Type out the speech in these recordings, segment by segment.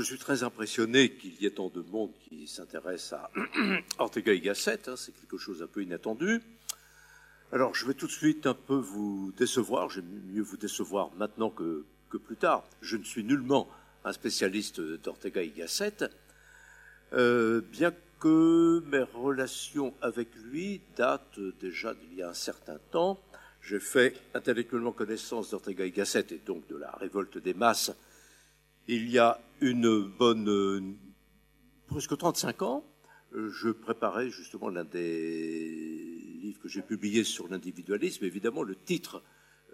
je suis très impressionné qu'il y ait tant de monde qui s'intéresse à Ortega y Gasset. Hein, c'est quelque chose un peu inattendu. Alors, je vais tout de suite un peu vous décevoir. J'aime mieux vous décevoir maintenant que, que, plus tard. Je ne suis nullement un spécialiste d'Ortega y Gasset, euh, bien que mes relations avec lui datent déjà d'il y a un certain temps. J'ai fait intellectuellement connaissance d'Ortega y Gasset et donc de la révolte des masses il y a une bonne, euh, presque 35 ans, euh, je préparais justement l'un des livres que j'ai publiés sur l'individualisme. Évidemment, le titre,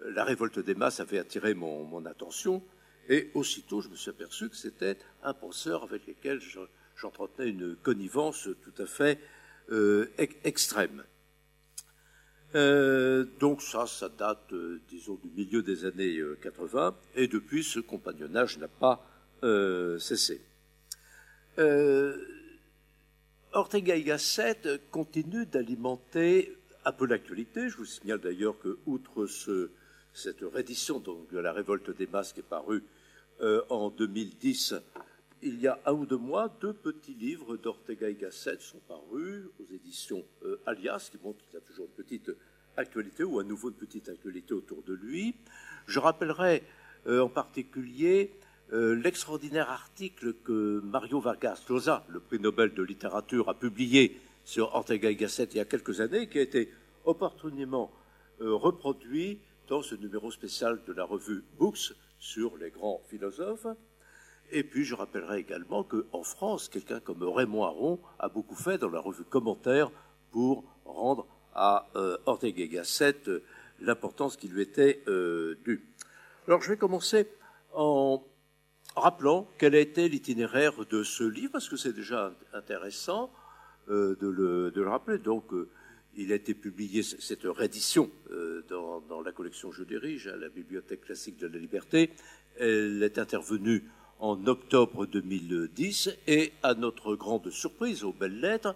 euh, La révolte des masses, avait attiré mon, attention. Et aussitôt, je me suis aperçu que c'était un penseur avec lequel j'entretenais une connivence tout à fait extrême. Donc ça, ça date, disons, du milieu des années 80, et depuis, ce compagnonnage n'a pas euh, cessé. Euh, Ortega y Gasset continue d'alimenter un peu l'actualité. Je vous signale d'ailleurs que, outre cette réédition de la révolte des masques est parue euh, en 2010, il y a un ou deux mois, deux petits livres d'Ortega y Gasset sont parus aux éditions Alias, qui montrent qu'il y a toujours une petite actualité ou à nouveau une petite actualité autour de lui. Je rappellerai en particulier euh, l'extraordinaire article que Mario Vargas Llosa, le prix Nobel de littérature, a publié sur Ortega y Gasset il y a quelques années, qui a été opportunément euh, reproduit dans ce numéro spécial de la revue Books sur les grands philosophes. Et puis je rappellerai également qu'en France, quelqu'un comme Raymond Aron a beaucoup fait dans la revue Commentaire pour rendre à euh, Ortega y Gasset l'importance qui lui était due. Alors je vais commencer en Rappelons quel a été l'itinéraire de ce livre, parce que c'est déjà intéressant euh, de, le, rappeler. Donc, euh, il a été publié, cette réédition, euh, dans, la collection Je dirige, à la Bibliothèque classique de la liberté. Elle est intervenue en octobre 2010 et, à notre grande surprise, aux belles lettres,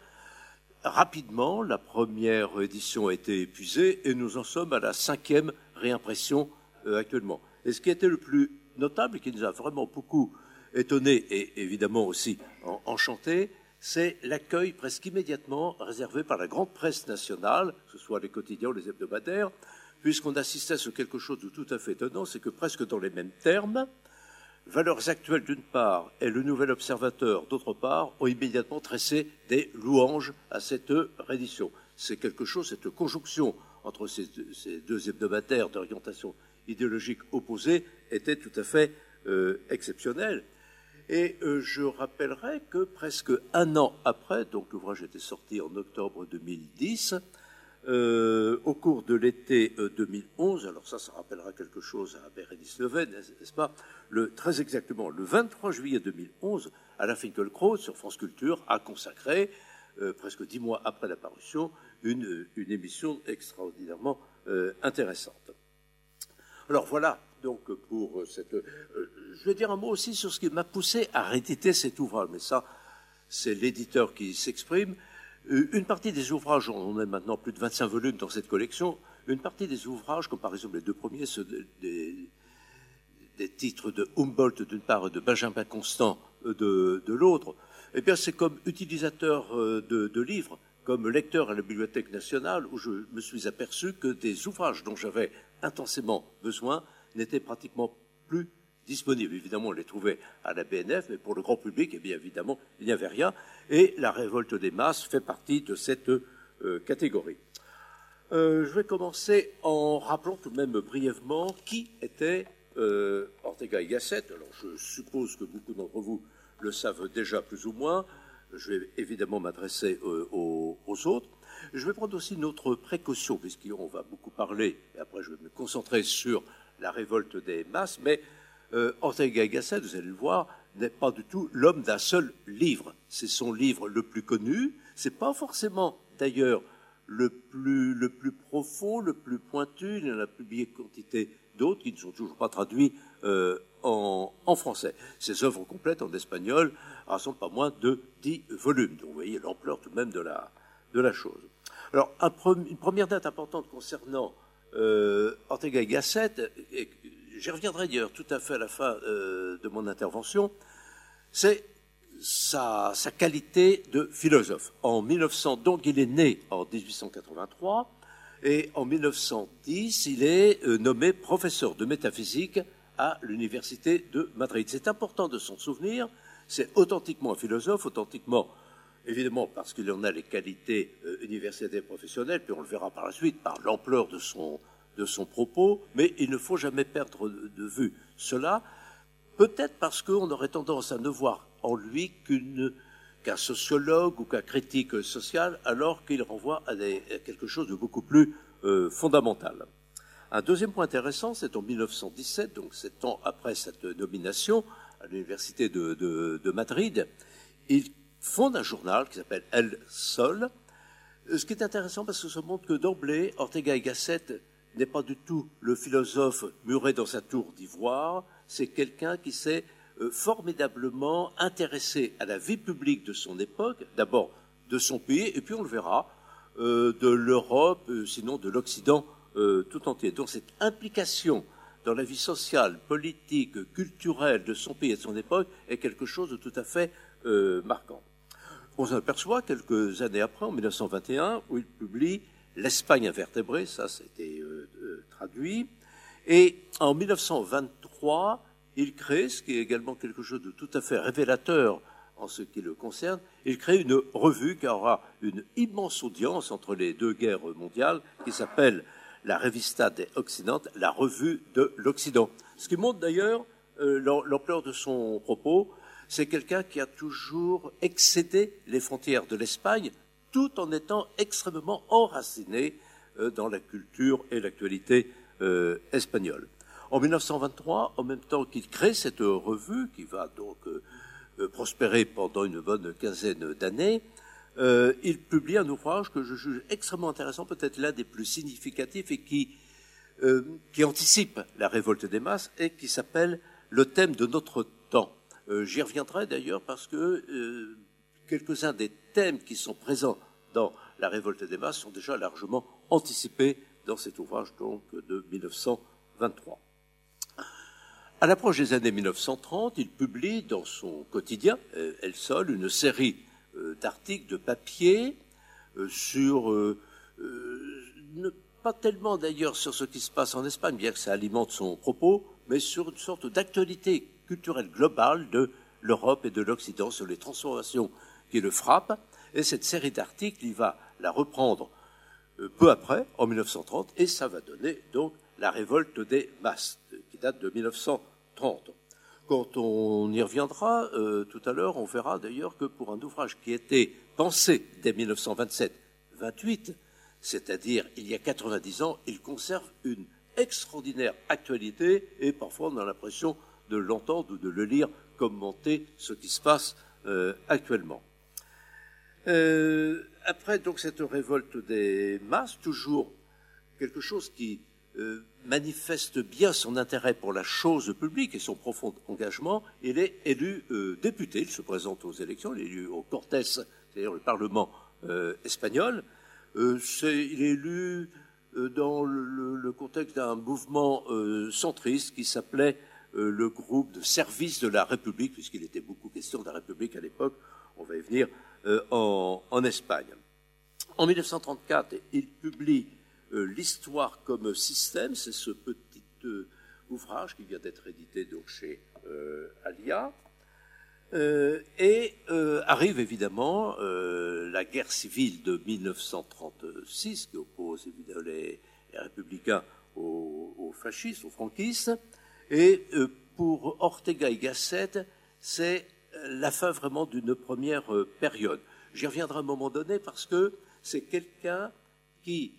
rapidement, la première édition a été épuisée et nous en sommes à la cinquième réimpression actuellement. Et ce qui était le plus notable qui nous a vraiment beaucoup étonné et évidemment aussi enchanté, c'est l'accueil presque immédiatement réservé par la grande presse nationale, que ce soit les quotidiens ou les hebdomadaires, puisqu'on assistait à quelque chose de tout à fait étonnant, c'est que presque dans les mêmes termes, Valeurs actuelles d'une part et le Nouvel Observateur d'autre part ont immédiatement tressé des louanges à cette réédition. C'est quelque chose, cette conjonction entre ces deux hebdomadaires d'orientation idéologique opposée était tout à fait euh, exceptionnelle. Et euh, je rappellerai que presque un an après, donc l'ouvrage était sorti en octobre 2010, euh, au cours de l'été 2011, alors ça, ça rappellera quelque chose à Bérénice Leven, n'est-ce pas? Le, Très exactement, le 23 juillet 2011, Alain Finkielkraut, sur France Culture, a consacré, presque dix mois après la parution, une, émission extraordinairement intéressante. Alors voilà, donc pour cette. Euh, je vais dire un mot aussi sur ce qui m'a poussé à rééditer cet ouvrage, mais ça, c'est l'éditeur qui s'exprime. Euh, une partie des ouvrages, on a maintenant plus de 25 volumes dans cette collection, une partie des ouvrages, comme par exemple les deux premiers, ceux des, titres de Humboldt d'une part et de Benjamin Constant euh, de, l'autre, eh bien c'est comme utilisateur de, de livres, comme lecteur à la Bibliothèque nationale, où je me suis aperçu que des ouvrages dont j'avais intensément besoin n'étaient pratiquement plus disponibles. Évidemment, on les trouvait à la BNF, mais pour le grand public, eh bien évidemment, il n'y avait rien. Et la révolte des masses fait partie de cette euh, catégorie. Euh, je vais commencer en rappelant tout de même brièvement qui était euh, Ortega y Gasset. Alors, je suppose que beaucoup d'entre vous le savent déjà plus ou moins. Je vais évidemment m'adresser aux, autres. Je vais prendre aussi une autre précaution, puisqu'on va beaucoup parler, et après je vais me concentrer sur la révolte des masses, mais euh, Ortega y Gasset, vous allez le voir, n'est pas du tout l'homme d'un seul livre. C'est son livre le plus connu, c'est pas forcément d'ailleurs le plus, le plus profond, le plus pointu, il en a publié quantité d'autres qui ne sont toujours pas traduits euh, en, en, français. Ses œuvres complètes en espagnol rassemblent pas moins de dix volumes. Donc vous voyez l'ampleur tout de même de la, de la chose. Alors, une première date importante concernant euh, Ortega y Gasset, et j'y reviendrai d'ailleurs tout à fait à la fin euh, de mon intervention, c'est sa, qualité de philosophe. En 1900, donc il est né en 1883, et en 1910, il est euh, nommé professeur de métaphysique à l'université de Madrid. C'est important de s'en souvenir, c'est authentiquement un philosophe, authentiquement, évidemment, parce qu'il en a les qualités euh, universitaires professionnelles, puis on le verra par la suite, par l'ampleur de son, de son propos, mais il ne faut jamais perdre de vue cela, peut-être parce qu'on aurait tendance à ne voir en lui qu'un sociologue ou qu'un critique social, alors qu'il renvoie à, quelque chose de beaucoup plus euh, fondamental. Un deuxième point intéressant, c'est en 1917, donc sept ans après cette nomination à l'université de, Madrid, il fonde un journal qui s'appelle El Sol. Ce qui est intéressant parce que ça montre que d'emblée, Ortega y Gasset n'est pas du tout le philosophe muré dans sa tour d'ivoire, c'est quelqu'un qui s'est euh, formidablement intéressé à la vie publique de son époque, d'abord de son pays, et puis on le verra, euh, de l'Europe, euh, sinon de l'Occident tout entier. Donc cette implication dans la vie sociale, politique, culturelle de son pays et de son époque est quelque chose de tout à fait marquant. On s'en aperçoit quelques années après, en 1921, où il publie L'Espagne invertébrée, ça c'était traduit, et en 1923, il crée, ce qui est également quelque chose de tout à fait révélateur en ce qui le concerne, il crée une revue qui aura une immense audience entre les deux guerres mondiales, qui s'appelle la Revista de Occidente, la revue de l'Occident. Ce qui montre d'ailleurs euh, l'ampleur de son propos, c'est quelqu'un qui a toujours excédé les frontières de l'Espagne, tout en étant extrêmement enraciné euh, dans la culture et l'actualité euh, espagnole. En 1923, en même temps qu'il crée cette revue, qui va donc euh, euh, prospérer pendant une bonne quinzaine d'années, euh, il publie un ouvrage que je juge extrêmement intéressant, peut-être l'un des plus significatifs et qui, qui anticipe la révolte des masses et qui s'appelle Le thème de notre temps. J'y reviendrai d'ailleurs parce que quelques-uns des thèmes qui sont présents dans la révolte des masses sont déjà largement anticipés dans cet ouvrage donc de 1923. À l'approche des années 1930, il publie dans son quotidien, euh, El Sol, une série euh, d'articles de papier euh, sur, pas tellement d'ailleurs sur ce qui se passe en Espagne, bien que ça alimente son propos, mais sur une sorte d'actualité culturelle globale de l'Europe et de l'Occident, sur les transformations qui le frappent. Et cette série d'articles, il va la reprendre peu après, en 1930, et ça va donner donc la révolte des masses, qui date de 1930. Quand on y reviendra euh, tout à l'heure, on verra d'ailleurs que pour un ouvrage qui était pensé dès 1927-28, c'est-à-dire il y a 90 ans, il conserve une extraordinaire actualité et parfois on a l'impression de l'entendre ou de le lire commenter ce qui se passe euh, actuellement. Euh, après donc cette révolte des masses, toujours quelque chose qui euh, manifeste bien son intérêt pour la chose publique et son profond engagement, il est élu euh, député, il se présente aux élections, il est élu au Cortes, c'est-à-dire le Parlement euh, espagnol. il est élu dans le, contexte d'un mouvement centriste qui s'appelait le groupe de service de la République, puisqu'il était beaucoup question de la République à l'époque, on va y venir, en, en Espagne. En 1934, il publie euh, l'histoire comme système, c'est ce petit euh, ouvrage qui vient d'être édité donc chez euh, Alia. et arrive évidemment la guerre civile de 1936 qui oppose évidemment les, républicains aux, fascistes, aux franquistes. Et pour Ortega y Gasset, c'est la fin vraiment d'une première période. J'y reviendrai à un moment donné parce que c'est quelqu'un qui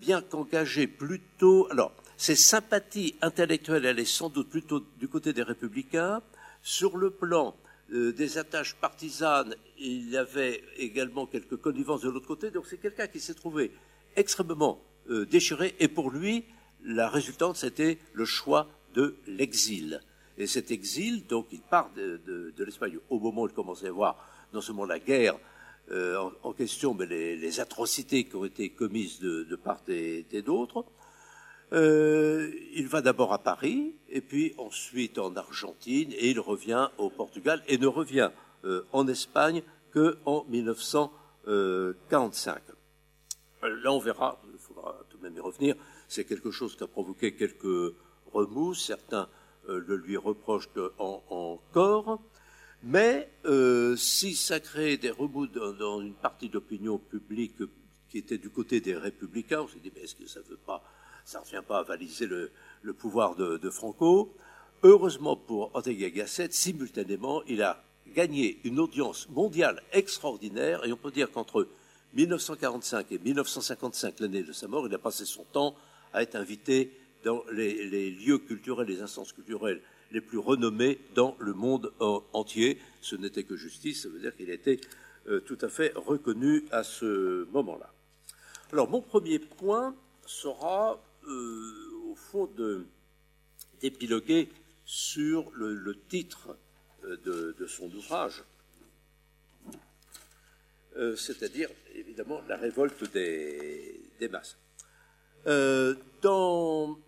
bien qu'engagé plutôt. Alors, ses sympathies intellectuelles allaient sans doute plutôt du côté des républicains. Sur le plan euh, des attaches partisanes, il y avait également quelques connivences de l'autre côté. Donc, c'est quelqu'un qui s'est trouvé extrêmement euh, déchiré. Et pour lui, la résultante, c'était le choix de l'exil. Et cet exil, donc, il part de, l'Espagne au moment où il commençait à voir non seulement la guerre euh, en, question mais les, atrocités qui ont été commises de, part et, d'autre. il va d'abord à Paris, et puis ensuite en Argentine, et il revient au Portugal, et ne revient en Espagne qu'en 1945. Là, on verra, il faudra tout de même y revenir, c'est quelque chose qui a provoqué quelques remous, certains le lui reprochent encore, mais euh, si ça crée des remous dans, une partie d'opinion publique qui était du côté des républicains, on s'est dit, mais est-ce que ça ne revient pas à valiser le, pouvoir de, Franco? Heureusement pour Ortega Gasset, simultanément, il a gagné une audience mondiale extraordinaire, et on peut dire qu'entre 1945 et 1955, l'année de sa mort, il a passé son temps à être invité dans les, lieux culturels, les instances culturelles les plus renommés dans le monde entier. Ce n'était que justice, ça veut dire qu'il était euh, tout à fait reconnu à ce moment-là. Alors mon premier point sera euh, au fond d'épiloguer sur le, titre euh, de, son ouvrage, c'est-à-dire évidemment la révolte des, des masses. dans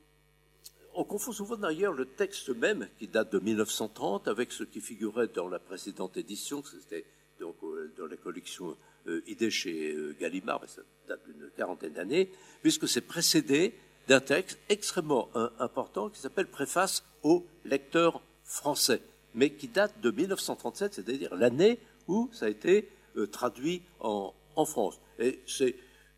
on confond souvent d'ailleurs le texte même, qui date de 1930, avec ce qui figurait dans la précédente édition, c'était donc euh, dans la collection euh, chez euh, Gallimard, ça date d'une quarantaine d'années, puisque c'est précédé d'un texte extrêmement important qui s'appelle Préface au lecteur français, mais qui date de 1937, c'est-à-dire l'année où ça a été traduit en, en France. Et c'est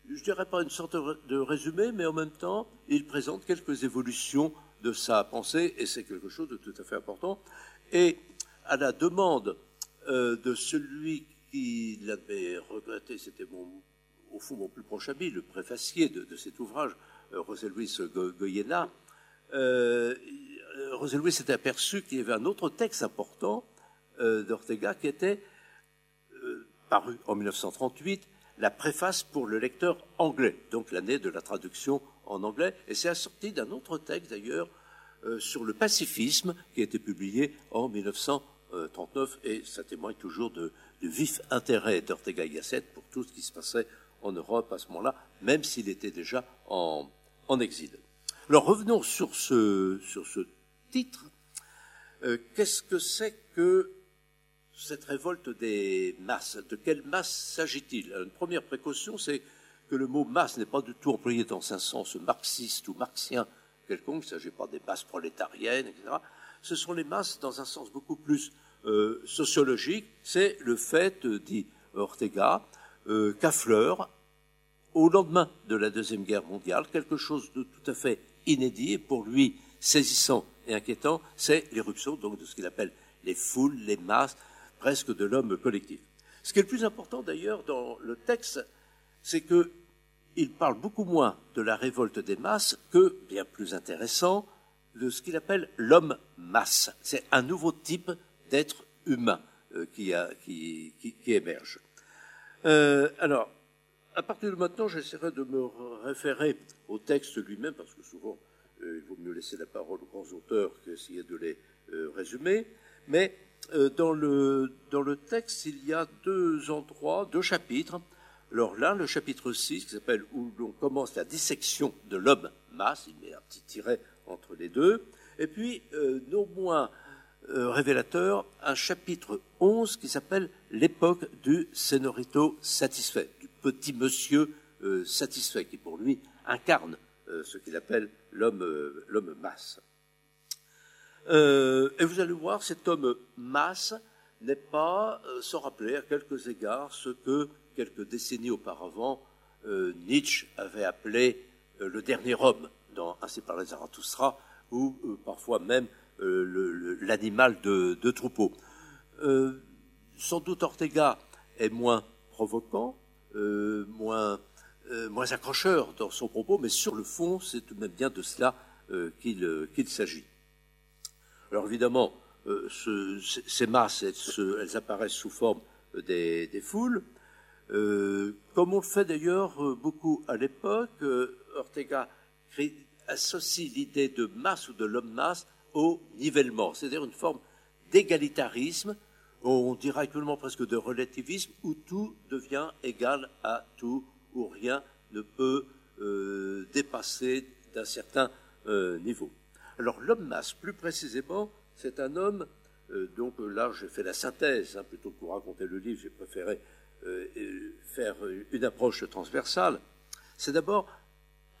je dirais pas une sorte de résumé, mais en même temps, il présente quelques évolutions de sa pensée, et c'est quelque chose de tout à fait important. Et à la demande euh, de celui qui l'avait regretté, c'était au fond mon plus proche ami, le préfacier de, cet ouvrage, euh, José Luis Goyena, euh, José Luis s'était aperçu qu'il y avait un autre texte important euh, d'Ortega qui était paru en 1938, la préface pour le lecteur anglais, donc l'année de la traduction en anglais, et c'est assorti d'un autre texte d'ailleurs euh, sur le pacifisme qui a été publié en 1939, et ça témoigne toujours de, du vif intérêt d'Ortega y Gasset pour tout ce qui se passait en Europe à ce moment-là, même s'il était déjà en, en, exil. Alors revenons sur ce, sur ce titre. Euh, qu'est-ce que c'est que cette révolte des masses? De quelle masse s'agit-il? Une première précaution, c'est que le mot masse n'est pas du tout employé dans un sens marxiste ou marxien quelconque, il ne s'agit pas des masses prolétariennes, etc. Ce sont les masses dans un sens beaucoup plus euh, sociologique. C'est le fait, euh, dit Ortega, euh, qu'affleure, au lendemain de la Deuxième Guerre mondiale, quelque chose de tout à fait inédit et pour lui saisissant et inquiétant, c'est l'éruption donc de ce qu'il appelle les foules, les masses, presque de l'homme collectif. Ce qui est le plus important d'ailleurs dans le texte, c'est qu'il parle beaucoup moins de la révolte des masses que, bien plus intéressant, de ce qu'il appelle l'homme masse. C'est un nouveau type d'être humain euh, qui, émerge. Euh, alors, à partir de maintenant, j'essaierai de me référer au texte lui-même, parce que souvent, euh, il vaut mieux laisser la parole aux grands auteurs qu'essayer de les résumer. Mais dans le, dans le texte, il y a deux endroits, deux chapitres alors là, le chapitre 6, qui s'appelle où l'on commence la dissection de l'homme masse, il met un petit tiret entre les deux, et puis, euh, non moins euh, révélateur, un chapitre 11 qui s'appelle l'époque du senorito satisfait, du petit monsieur euh, satisfait, qui pour lui incarne ce qu'il appelle l'homme l'homme masse. et vous allez voir, cet homme masse n'est pas sans rappeler à quelques égards ce que quelques décennies auparavant, euh, Nietzsche avait appelé euh, le dernier homme dans Ainsi parlait Zarathustra, ou euh, parfois même l'animal de, troupeau. sans doute Ortega est moins provocant, moins, moins accrocheur dans son propos, mais sur le fond, c'est tout de même bien de cela qu'il s'agit. Alors évidemment, ces masses, elles, apparaissent sous forme des foules, euh, comme on le fait d'ailleurs euh, beaucoup à l'époque, euh, Ortega associe l'idée de masse ou de l'homme-masse au nivellement, c'est-à-dire une forme d'égalitarisme, on dirait actuellement presque de relativisme, où tout devient égal à tout, où rien ne peut dépasser, d'un certain niveau. Alors l'homme masse, plus précisément, c'est un homme, donc là j'ai fait la synthèse, hein, plutôt que pour raconter le livre, j'ai préféré faire une approche transversale. C'est d'abord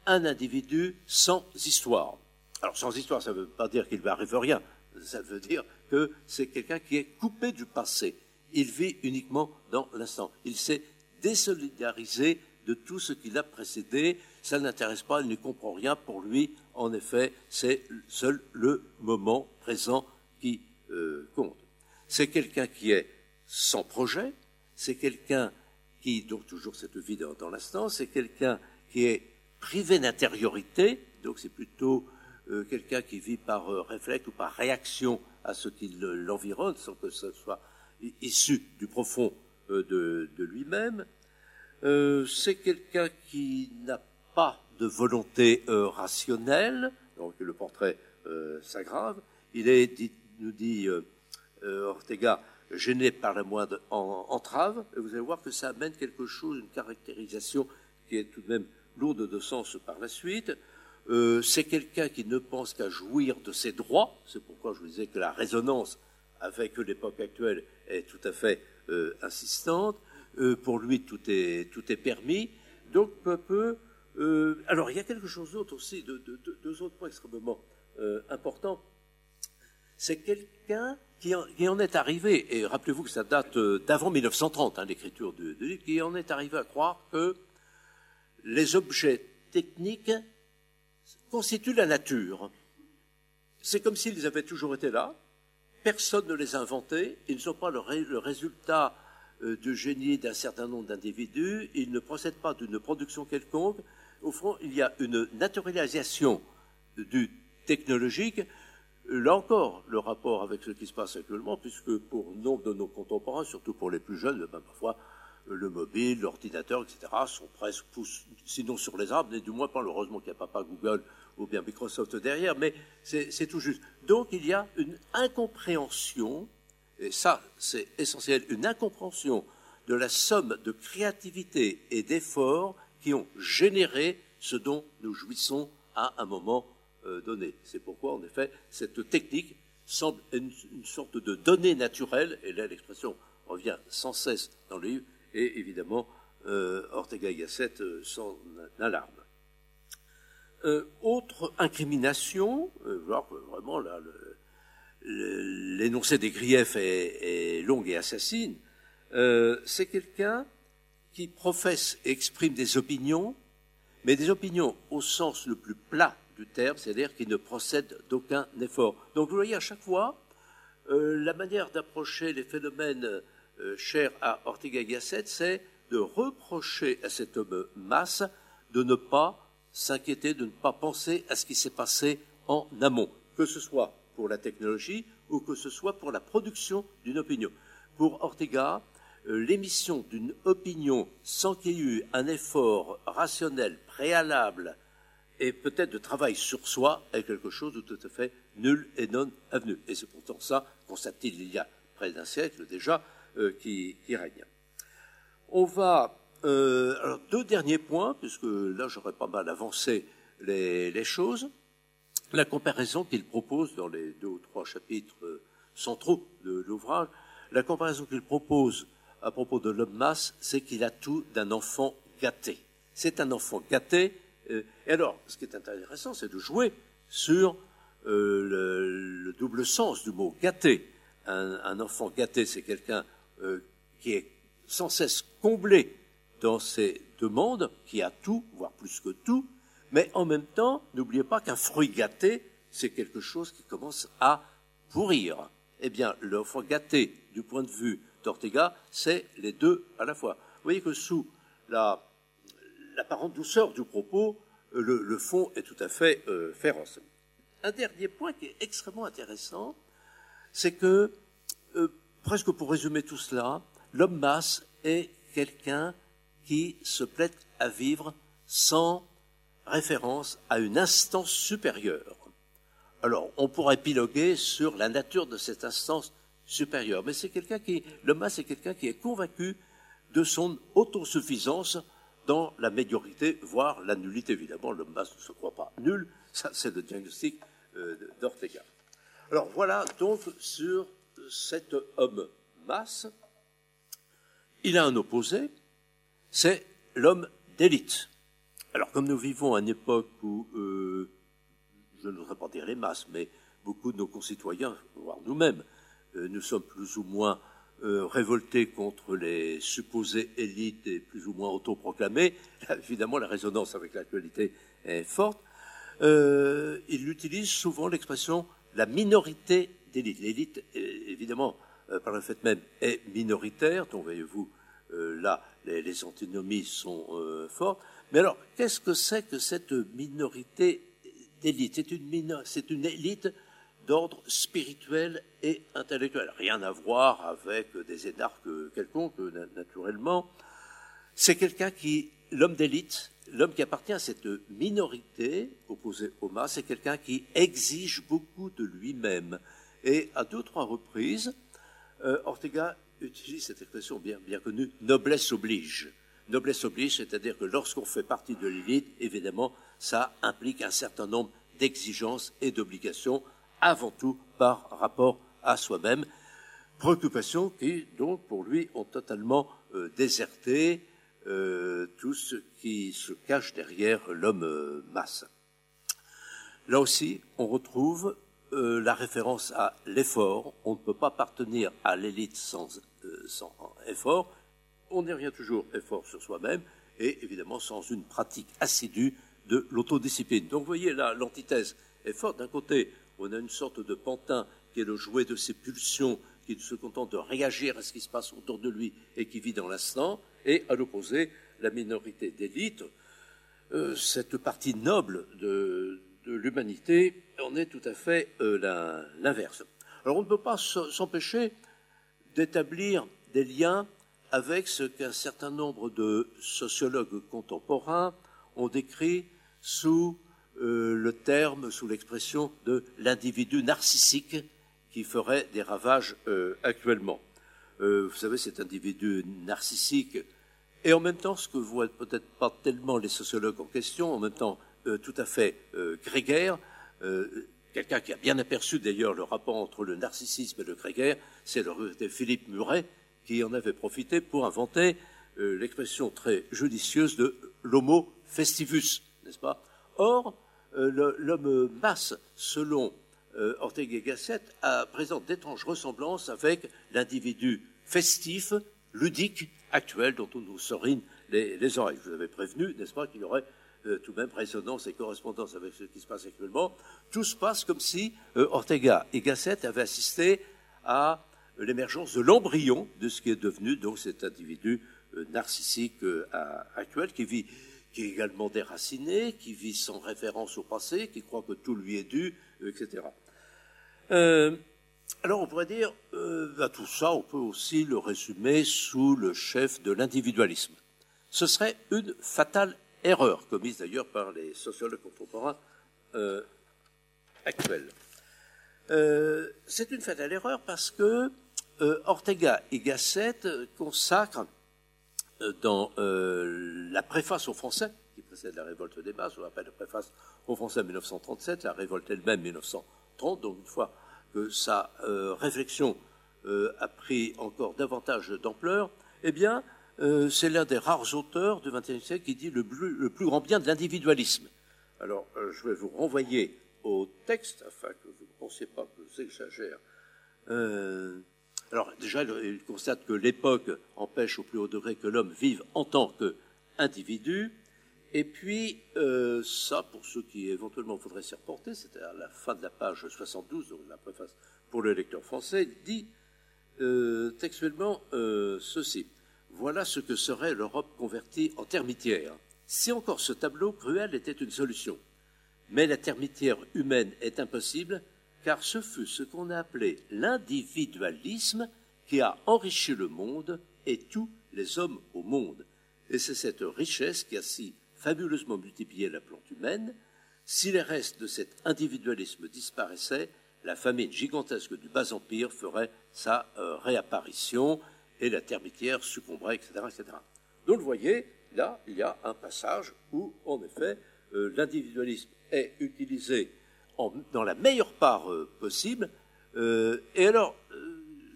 un individu sans histoire. Alors sans histoire, ça ne veut pas dire qu'il ne va arriver rien, ça veut dire que c'est quelqu'un qui est coupé du passé. Il vit uniquement dans l'instant. Il s'est désolidarisé de tout ce qui l'a précédé. Ça n'intéresse pas, il ne comprend rien. Pour lui, en effet, c'est seul le moment présent qui euh, compte. C'est quelqu'un qui est sans projet, c'est quelqu'un qui, donc toujours cette vie dans l'instant, c'est quelqu'un qui est privé d'intériorité, donc c'est plutôt euh, quelqu'un qui vit par euh, réflexe ou par réaction à ce qui l'environne, sans que ce soit issu du profond euh, de, de lui-même. c'est quelqu'un qui n'a pas de volonté rationnelle, donc le portrait s'aggrave. Il est, nous dit Ortega, gêné par la moindre entrave, et vous allez voir que ça amène quelque chose, une caractérisation qui est tout de même lourde de sens par la suite. Euh, c'est quelqu'un qui ne pense qu'à jouir de ses droits, c'est pourquoi je vous disais que la résonance avec l'époque actuelle est tout à fait euh, insistante. Euh, pour lui, tout est, tout est permis. Donc, peu à peu. Alors, il y a quelque chose d'autre aussi, de, deux autres points extrêmement importants. C'est quelqu'un qui, en est arrivé, et rappelez-vous que ça date d'avant 1930, hein, l'écriture du livre, qui en est arrivé à croire que les objets techniques constituent la nature. C'est comme s'ils avaient toujours été là, personne ne les a inventés, ils ne sont pas le, résultat euh, du génie d'un certain nombre d'individus, ils ne procèdent pas d'une production quelconque. Au fond, il y a une naturalisation du technologique. Là encore, le rapport avec ce qui se passe actuellement, puisque pour nombre de nos contemporains, surtout pour les plus jeunes, ben, parfois le mobile, l'ordinateur, etc., sont presque sinon sur les arbres, mais du moins pas, heureusement qu'il n'y a pas Google ou bien Microsoft derrière, mais c'est tout juste. Donc il y a une incompréhension, et ça c'est essentiel, une incompréhension de la somme de créativité et d'efforts qui ont généré ce dont nous jouissons à un moment euh, donné. C'est pourquoi, en effet, cette technique semble une, sorte de donnée naturelle, et là l'expression revient sans cesse dans le livre, et évidemment euh, Ortega y Gasset euh, s'en alarme. Euh, autre incrimination, vraiment là, l'énoncé des griefs est, long et assassine, c'est quelqu'un qui professe et exprime des opinions, mais des opinions au sens le plus plat du terme, c'est-à-dire qui ne procède d'aucun effort. Donc vous voyez à chaque fois, la manière d'approcher les phénomènes euh, cher à Ortega Gasset, c'est de reprocher à cet homme masse de ne pas s'inquiéter, de ne pas penser à ce qui s'est passé en amont, que ce soit pour la technologie ou que ce soit pour la production d'une opinion. Pour Ortega, euh, l'émission d'une opinion sans qu'il y ait eu un effort rationnel préalable et peut-être de travail sur soi est quelque chose de tout à fait nul et non avenu. Et c'est pourtant ça, constate-t-il il y a près d'un siècle déjà, euh, qui, règne. On va. Euh, alors, deux derniers points, puisque là j'aurais pas mal avancé les, choses. La comparaison qu'il propose dans les deux ou trois chapitres euh, centraux de l'ouvrage, la comparaison qu'il propose à propos de l'homme masse, c'est qu'il a tout d'un enfant gâté. C'est un enfant gâté. et alors, ce qui est intéressant, c'est de jouer sur le, double sens du mot gâté. un enfant gâté, c'est quelqu'un euh, qui est sans cesse comblé dans ses demandes, qui a tout, voire plus que tout, mais en même temps, n'oubliez pas qu'un fruit gâté, c'est quelque chose qui commence à pourrir. Eh bien, l'offre gâté, du point de vue d'Ortega, c'est les deux à la fois. Vous voyez que sous l'apparente douceur du propos, euh, le, fond est tout à fait euh, féroce. Un dernier point qui est extrêmement intéressant, c'est que presque pour résumer tout cela, l'homme masse est quelqu'un qui se plaît à vivre sans référence à une instance supérieure. Alors, on pourrait épiloguer sur la nature de cette instance supérieure, mais c'est quelqu'un qui, l'homme masse est quelqu'un qui est convaincu de son autosuffisance dans la médiocrité, voire la nullité. Évidemment, l'homme masse ne se croit pas nul, ça c'est le diagnostic euh, d'Ortega. Alors voilà donc sur cet homme masse, il a un opposé, c'est l'homme d'élite. Alors comme nous vivons à une époque où, euh, je ne voudrais pas dire les masses, mais beaucoup de nos concitoyens, voire nous-mêmes, nous sommes plus ou moins euh, révoltés contre les supposées élites et plus ou moins autoproclamées, évidemment la résonance avec l'actualité est forte, euh, il utilise souvent l'expression la minorité d'élite. L'élite, évidemment, par le fait même, est minoritaire, donc voyez-vous, là, les, antinomies sont fortes. Mais alors, qu'est-ce que c'est que cette minorité d'élite? C'est une élite d'ordre spirituel et intellectuel. Rien à voir avec des énarques quelconques, naturellement. C'est quelqu'un qui, l'homme d'élite, l'homme qui appartient à cette minorité opposée au mas, c'est quelqu'un qui exige beaucoup de lui-même. Et à deux ou trois reprises, euh, Ortega utilise cette expression bien, bien connue, noblesse oblige. Noblesse oblige, c'est-à-dire que lorsqu'on fait partie de l'élite, évidemment, ça implique un certain nombre d'exigences et d'obligations avant tout par rapport à soi-même. Préoccupations qui, donc, pour lui, ont totalement euh, déserté euh, tout ce qui se cache derrière l'homme euh, masse. Là aussi, on retrouve la référence à l'effort. On ne peut pas partenir à l'élite sans, sans effort. On y revient toujours effort sur soi-même et évidemment sans une pratique assidue de l'autodiscipline. Donc vous voyez là, l'antithèse est forte. D'un côté, on a une sorte de pantin qui est le jouet de ses pulsions, qui se contente de réagir à ce qui se passe autour de lui et qui vit dans l'instant, et à l'opposé, la minorité d'élite, euh, cette partie noble de, l'humanité, en est tout à fait euh, l'inverse. Alors on ne peut pas s'empêcher d'établir des liens avec ce qu'un certain nombre de sociologues contemporains ont décrit sous euh, le terme sous l'expression de l'individu narcissique qui ferait des ravages euh, actuellement. Euh, vous savez, cet individu narcissique et en même temps ce que voient peut-être pas tellement les sociologues en question, en même temps tout à fait grégaire, quelqu'un qui a bien aperçu d'ailleurs le rapport entre le narcissisme et le grégaire, c'est le Philippe Muret qui en avait profité pour inventer l'expression très judicieuse de l'homo festivus, n'est-ce pas? Or, euh, l'homme masse, selon euh, Ortega y Gasset, présente d'étranges ressemblances avec l'individu festif, ludique, actuel, dont on nous sorine les, oreilles. Je vous avais prévenu, n'est-ce pas, qu'il y aurait euh, tout de même résonance et correspondance avec ce qui se passe actuellement. Tout se passe comme si Ortega y Gasset avait assisté à l'émergence de l'embryon de ce qui est devenu donc cet individu narcissique actuel qui vit qui est également déraciné, qui vit sans référence au passé, qui croit que tout lui est dû, euh, etc. Euh, alors on pourrait dire, euh, bah, tout ça, on peut aussi le résumer sous le chef de l'individualisme. Ce serait une fatale erreur, commise d'ailleurs par les sociologues contemporains actuels. C'est une fatale erreur parce que Ortega et Gasset consacrent euh, dans euh, la préface au français, qui précède la révolte des masses, on appelle la préface au français 1937, la révolte elle-même 1930, donc une fois que sa euh, réflexion a pris encore davantage d'ampleur, eh bien, c'est l'un des rares auteurs du XXe siècle qui dit le plus, le plus grand bien de l'individualisme. Alors, je vais vous renvoyer au texte, afin que vous ne pensiez pas que j'exagère. Alors déjà, il constate que l'époque empêche au plus haut degré que l'homme vive en tant qu'individu. Et puis, euh, ça, pour ceux qui éventuellement voudraient s'y reporter, c'était à la fin de la page 72, donc la préface pour le lecteur français, il dit euh, textuellement euh, ceci. Voilà ce que serait l'Europe convertie en termitière. Si encore ce tableau cruel était une solution. Mais la termitière humaine est impossible, car ce fut ce qu'on a appelé l'individualisme qui a enrichi le monde et tous les hommes au monde. Et c'est cette richesse qui a si fabuleusement multiplié la plante humaine. Si les restes de cet individualisme disparaissaient, la famine gigantesque du bas empire ferait sa euh, réapparition et la termitière succomberait, etc., etc. Donc, vous voyez, là, il y a un passage où, en effet, l'individualisme est utilisé dans la meilleure part possible. et alors,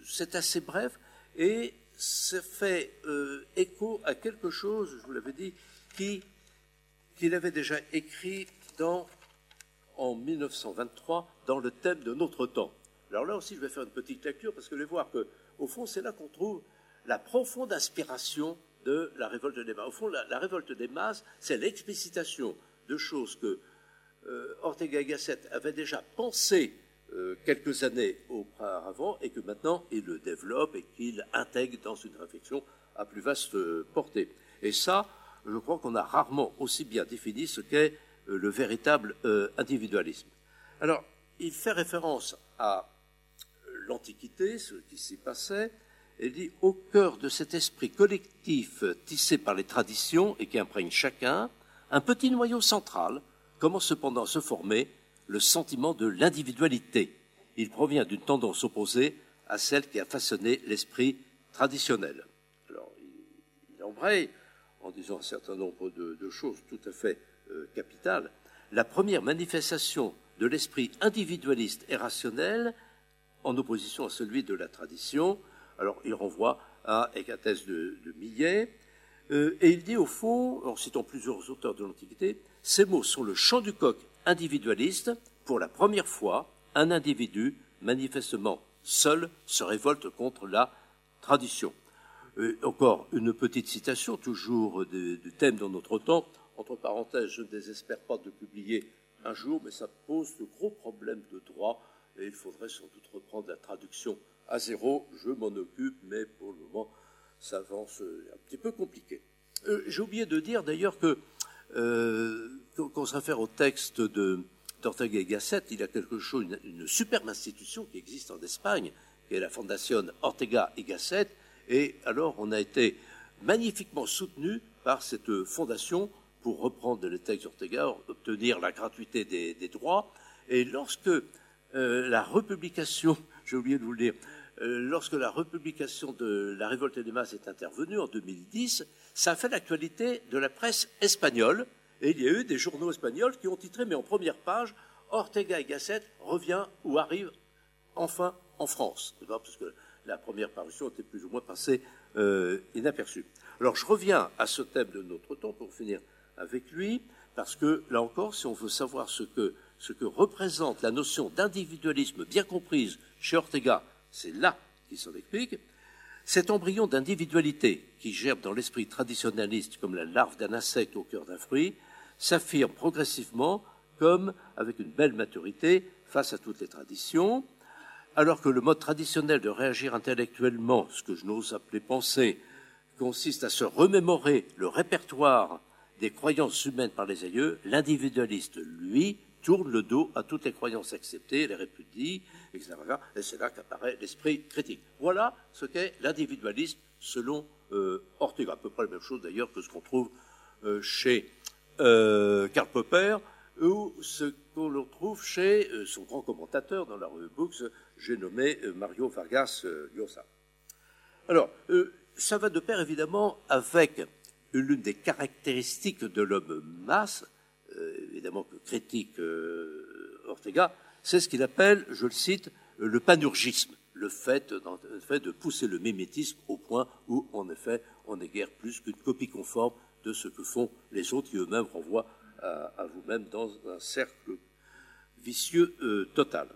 c'est assez bref, et ça fait écho à quelque chose, je vous l'avais dit, qu'il avait déjà écrit dans, en 1923 dans le thème de notre temps. Alors là aussi, je vais faire une petite lecture parce que je vais voir que, au fond, c'est là qu'on trouve la profonde inspiration de la révolte des masses. Au fond, la, révolte des masses, c'est l'explicitation de choses que euh, Ortega y Gasset avait déjà pensé euh, quelques années auparavant et que maintenant il le développe et qu'il intègre dans une réflexion à plus vaste portée. Et ça, je crois qu'on a rarement aussi bien défini ce qu'est euh, le véritable euh, individualisme. Alors, il fait référence à l'Antiquité, ce qui s'y passait, et dit au cœur de cet esprit collectif tissé par les traditions et qui imprègne chacun, un petit noyau central commence cependant se former, le sentiment de l'individualité. Il provient d'une tendance opposée à celle qui a façonné l'esprit traditionnel. Alors, il embraye en disant un certain nombre de, choses tout à fait euh, capitales. La première manifestation de l'esprit individualiste et rationnel, en opposition à celui de la tradition, alors il renvoie à Hécatès de, Millet, euh, et il dit au fond, en citant plusieurs auteurs de l'Antiquité, ces mots sont le chant du coq individualiste, pour la première fois, un individu manifestement seul se révolte contre la tradition. Euh, encore une petite citation, toujours du thème dans notre temps. Entre parenthèses, je ne désespère pas de publier un jour, mais ça pose de gros problèmes de droit et il faudrait sans doute reprendre la traduction à zéro. Je m'en occupe, mais pour le moment, ça avance un petit peu compliqué. Euh, j'ai oublié de dire d'ailleurs que, euh, quand on se réfère au texte de d'Ortega y Gasset, il y a quelque chose, une, superbe institution qui existe en Espagne, qui est la Fondation Ortega y Gasset, et alors, on a été magnifiquement soutenu par cette fondation pour reprendre les textes d'Ortega, obtenir la gratuité des, droits. Et lorsque euh, la republication, j'ai oublié de vous le dire, euh, lorsque la republication de la révolte des masses est intervenue en 2010, ça a fait l'actualité de la presse espagnole. Et il y a eu des journaux espagnols qui ont titré, mais en première page, Ortega y Gasset revient ou arrive enfin en France. Parce que la première parution était plus ou moins passée euh, inaperçue. Alors je reviens à ce thème de notre temps pour finir avec lui, parce que là encore, si on veut savoir ce que, ce que représente la notion d'individualisme bien comprise chez Ortega, c'est là qu'il s'en explique. Cet embryon d'individualité qui gerbe dans l'esprit traditionnaliste comme la larve d'un insecte au cœur d'un fruit s'affirme progressivement comme avec une belle maturité face à toutes les traditions, alors que le mode traditionnel de réagir intellectuellement, ce que je n'ose appeler penser, consiste à se remémorer le répertoire des croyances humaines par les aïeux, l'individualiste, lui, tourne le dos à toutes les croyances acceptées, les répudie, etc. Et c'est là qu'apparaît l'esprit critique. Voilà ce qu'est l'individualisme selon euh, Ortega. À peu près la même chose d'ailleurs que ce qu'on trouve euh, chez euh, Karl Popper, ou ce qu'on retrouve chez euh, son grand commentateur dans la revue Books, j'ai nommé Mario Vargas Llosa. Alors, ça va de pair évidemment avec l'une des caractéristiques de l'homme masse, évidemment que critique Ortega, c'est ce qu'il appelle, je le cite, le panurgisme, le fait, le fait de pousser le mimétisme au point où, en effet, on n'est guère plus qu'une copie conforme de ce que font les autres qui eux-mêmes renvoient à, vous-même dans un cercle vicieux euh, total.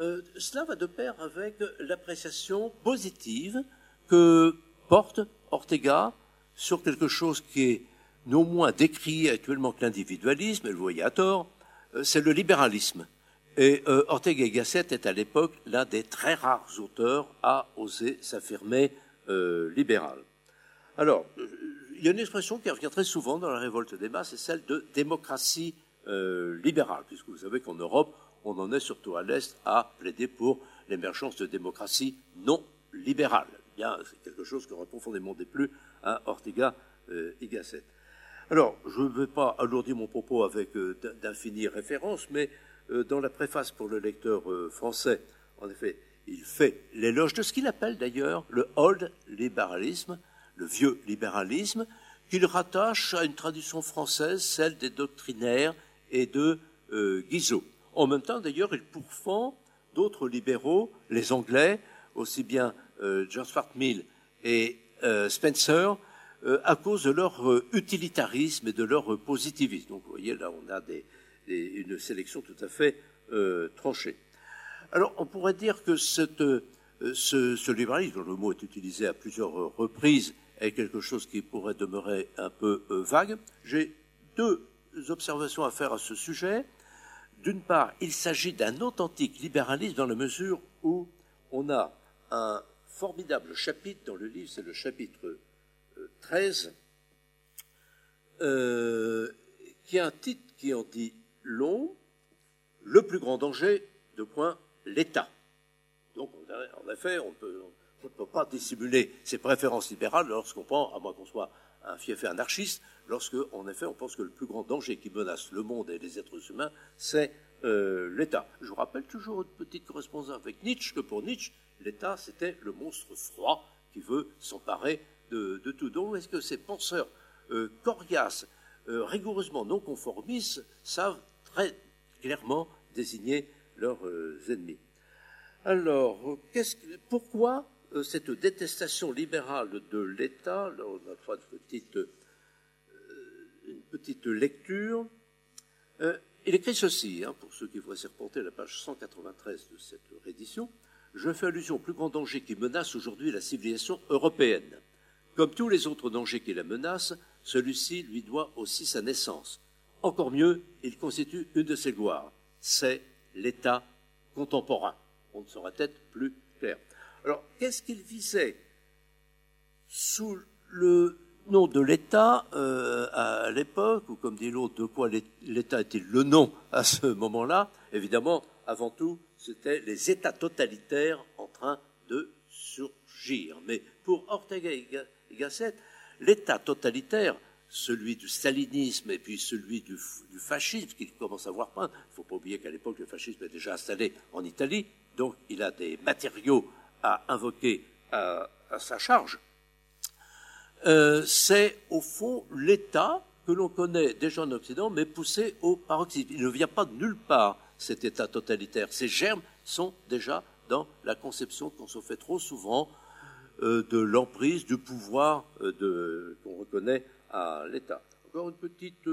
Euh, cela va de pair avec l'appréciation positive que porte Ortega sur quelque chose qui est non moins décrié actuellement que l'individualisme, et le voyez à tort, euh, c'est le libéralisme. Et Ortega y Gasset est à l'époque l'un des très rares auteurs à oser s'affirmer libéral. Alors, il y a une expression qui revient très souvent dans la révolte des masses, c'est celle de démocratie euh, libérale, puisque vous savez qu'en Europe, on en est surtout à l'Est à plaider pour l'émergence de démocratie non libérale. Bien, c'est quelque chose qui aurait profondément déplu à Ortega euh, y. Alors, je ne vais pas alourdir mon propos avec euh, d'infinies références, mais euh, dans la préface pour le lecteur français, en effet, il fait l'éloge de ce qu'il appelle d'ailleurs le old libéralisme, le vieux libéralisme, qu'il rattache à une tradition française, celle des doctrinaires et de euh, Guizot. En même temps, d'ailleurs, il pourfend d'autres libéraux, les Anglais, aussi bien euh, John Stuart Mill et euh, Spencer, euh, à cause de leur euh, utilitarisme et de leur positivisme. Donc, vous voyez, là, on a une sélection tout à fait tranchée. Alors, on pourrait dire que ce, ce, libéralisme, dont le mot est utilisé à plusieurs reprises, est quelque chose qui pourrait demeurer un peu vague. J'ai deux observations à faire à ce sujet. D'une part, il s'agit d'un authentique libéralisme dans la mesure où on a un formidable chapitre dans le livre, c'est le chapitre 13, euh, euh, qui a un titre qui en dit long, le plus grand danger, de point, l'État. Donc, en effet, on, ne peut pas dissimuler ses préférences libérales lorsqu'on prend, à moins qu'on soit un fief anarchiste, lorsque, en effet, on pense que le plus grand danger qui menace le monde et les êtres humains, c'est euh, l'État. Je vous rappelle toujours une petite correspondance avec Nietzsche, que pour Nietzsche, l'État, c'était le monstre froid qui veut s'emparer de, tout. Donc, est-ce que ces penseurs euh, coriaces, euh, rigoureusement non conformistes, savent très clairement désigner leurs ennemis? Alors, pourquoi cette détestation libérale de l'État on va faire une petite, lecture. Il écrit ceci, hein, pour ceux qui voient reporter la page 193 de cette réédition. Je fais allusion au plus grand danger qui menace aujourd'hui la civilisation européenne. Comme tous les autres dangers qui la menacent, celui-ci lui doit aussi sa naissance. Encore mieux, il constitue une de ses gloires. C'est l'État contemporain. On ne saurait être plus clair. Alors, qu'est-ce qu'il visait sous le nom de l'État euh, à l'époque, ou comme dit l'autre, de quoi l'État était le nom à ce moment-là, évidemment, avant tout, c'était les États totalitaires en train de surgir. Mais pour Ortega l'État totalitaire, celui du stalinisme et puis celui du, fascisme, qu'il commence à voir pas, il ne faut pas oublier qu'à l'époque, le fascisme est déjà installé en Italie, donc il a des matériaux à invoquer à sa charge. Euh, c'est au fond l'État que l'on connaît déjà en Occident, mais poussé au paroxysme. Il ne vient pas de nulle part, cet État totalitaire. Ces germes sont déjà dans la conception qu'on se fait trop souvent de l'emprise, du pouvoir euh, qu'on reconnaît à l'État. Encore une petite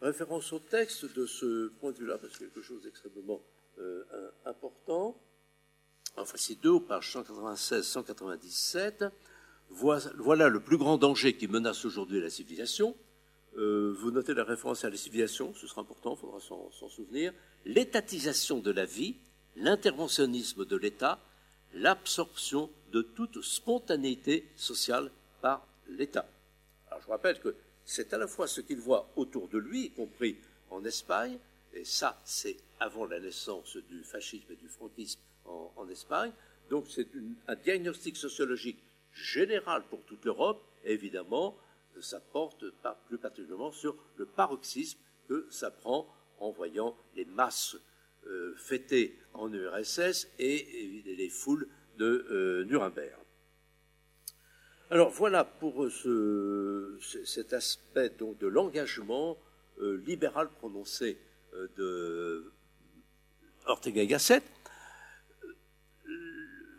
référence au texte de ce point de vue-là, parce que quelque chose d'extrêmement important. Enfin, c'est deux, pages 196-197. Voilà le plus grand danger qui menace aujourd'hui la civilisation. Euh, vous notez la référence à la civilisation, ce sera important, il faudra s'en souvenir. L'étatisation de la vie, l'interventionnisme de l'État, l'absorption de toute spontanéité sociale par l'État. Alors je rappelle que c'est à la fois ce qu'il voit autour de lui, y compris en Espagne, et ça c'est avant la naissance du fascisme et du franquisme en, Espagne, donc c'est un diagnostic sociologique général pour toute l'Europe, évidemment, ça porte plus particulièrement sur le paroxysme que ça prend en voyant les masses euh, en URSS et, les foules de euh, Nuremberg. Alors voilà pour cet aspect de l'engagement euh, libéral prononcé de Ortega y Gasset.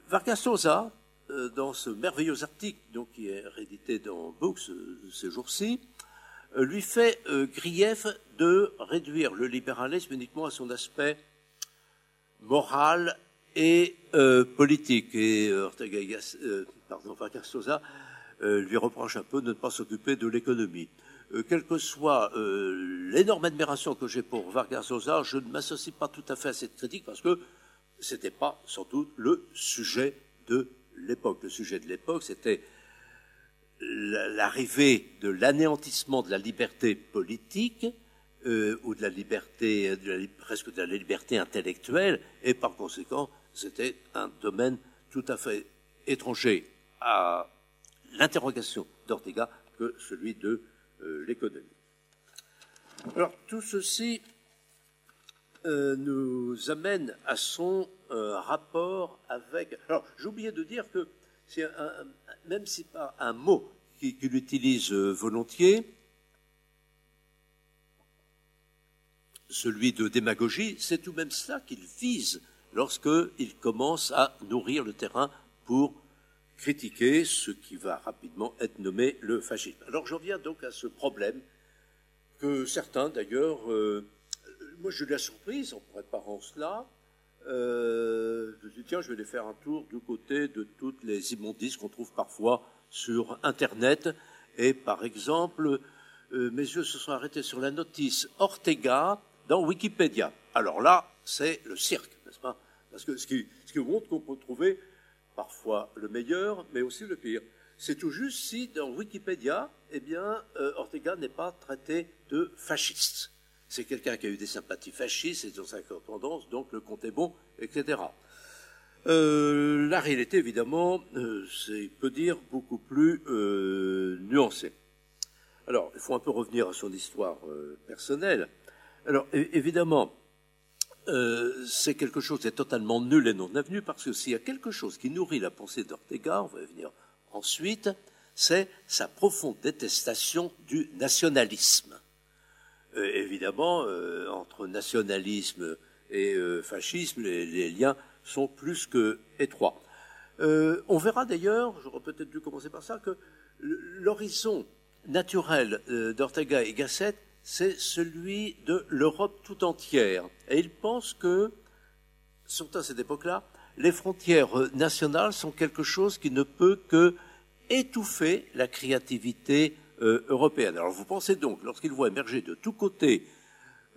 Vargas Sosa, euh, dans ce merveilleux article qui est réédité dans Books euh, ces jours-ci, euh, lui fait grief de réduire le libéralisme uniquement à son aspect moral et politique. Et Ortega pardon, Sosa lui reproche un peu de ne pas s'occuper de l'économie. quelle que soit l'énorme admiration que j'ai pour Vargas Sosa, je ne m'associe pas tout à fait à cette critique parce que ce n'était pas sans doute le sujet de l'époque. Le sujet de l'époque, c'était l'arrivée de l'anéantissement de la liberté politique euh, ou de la liberté, presque de la liberté intellectuelle, et par conséquent, c'était un domaine tout à fait étranger à l'interrogation d'Ortega que celui de euh, l'économie. Alors tout ceci euh, nous amène à son euh, rapport avec. Alors, j'ai oublié de dire que, un, même si pas un mot qu'il utilise volontiers, celui de démagogie, c'est tout de même cela qu'il vise lorsqu'il commence à nourrir le terrain pour critiquer ce qui va rapidement être nommé le fascisme. Alors je reviens donc à ce problème que certains d'ailleurs, euh, moi je l'ai la surprise en préparant cela, euh, je me suis dit tiens je vais aller faire un tour du côté de toutes les immondices qu'on trouve parfois sur Internet et par exemple euh, mes yeux se sont arrêtés sur la notice Ortega dans Wikipédia. Alors là, c'est le cirque, n'est-ce pas? Parce que ce qui, ce qui montre qu'on peut trouver parfois le meilleur, mais aussi le pire. C'est tout juste si dans Wikipédia, eh bien, euh, Ortega n'est pas traité de fasciste. C'est quelqu'un qui a eu des sympathies fascistes et dans sa tendance, donc le compte est bon, etc. Euh, la réalité, évidemment, euh, c'est, peut dire, beaucoup plus nuancée. Alors, il faut un peu revenir à son histoire personnelle. Alors, évidemment, euh, c'est quelque chose qui est totalement nul et non avenu, parce que s'il y a quelque chose qui nourrit la pensée d'Ortega, on va y venir ensuite, c'est sa profonde détestation du nationalisme. Euh, évidemment, euh, entre nationalisme et fascisme, les, liens sont plus que étroits. on verra d'ailleurs, j'aurais peut-être dû commencer par ça, que l'horizon naturel d'Ortega et Gasset c'est celui de l'Europe tout entière. Et il pense que, surtout à cette époque-là, les frontières nationales sont quelque chose qui ne peut que étouffer la créativité euh, européenne. Alors vous pensez donc, lorsqu'il voit émerger de tous côtés,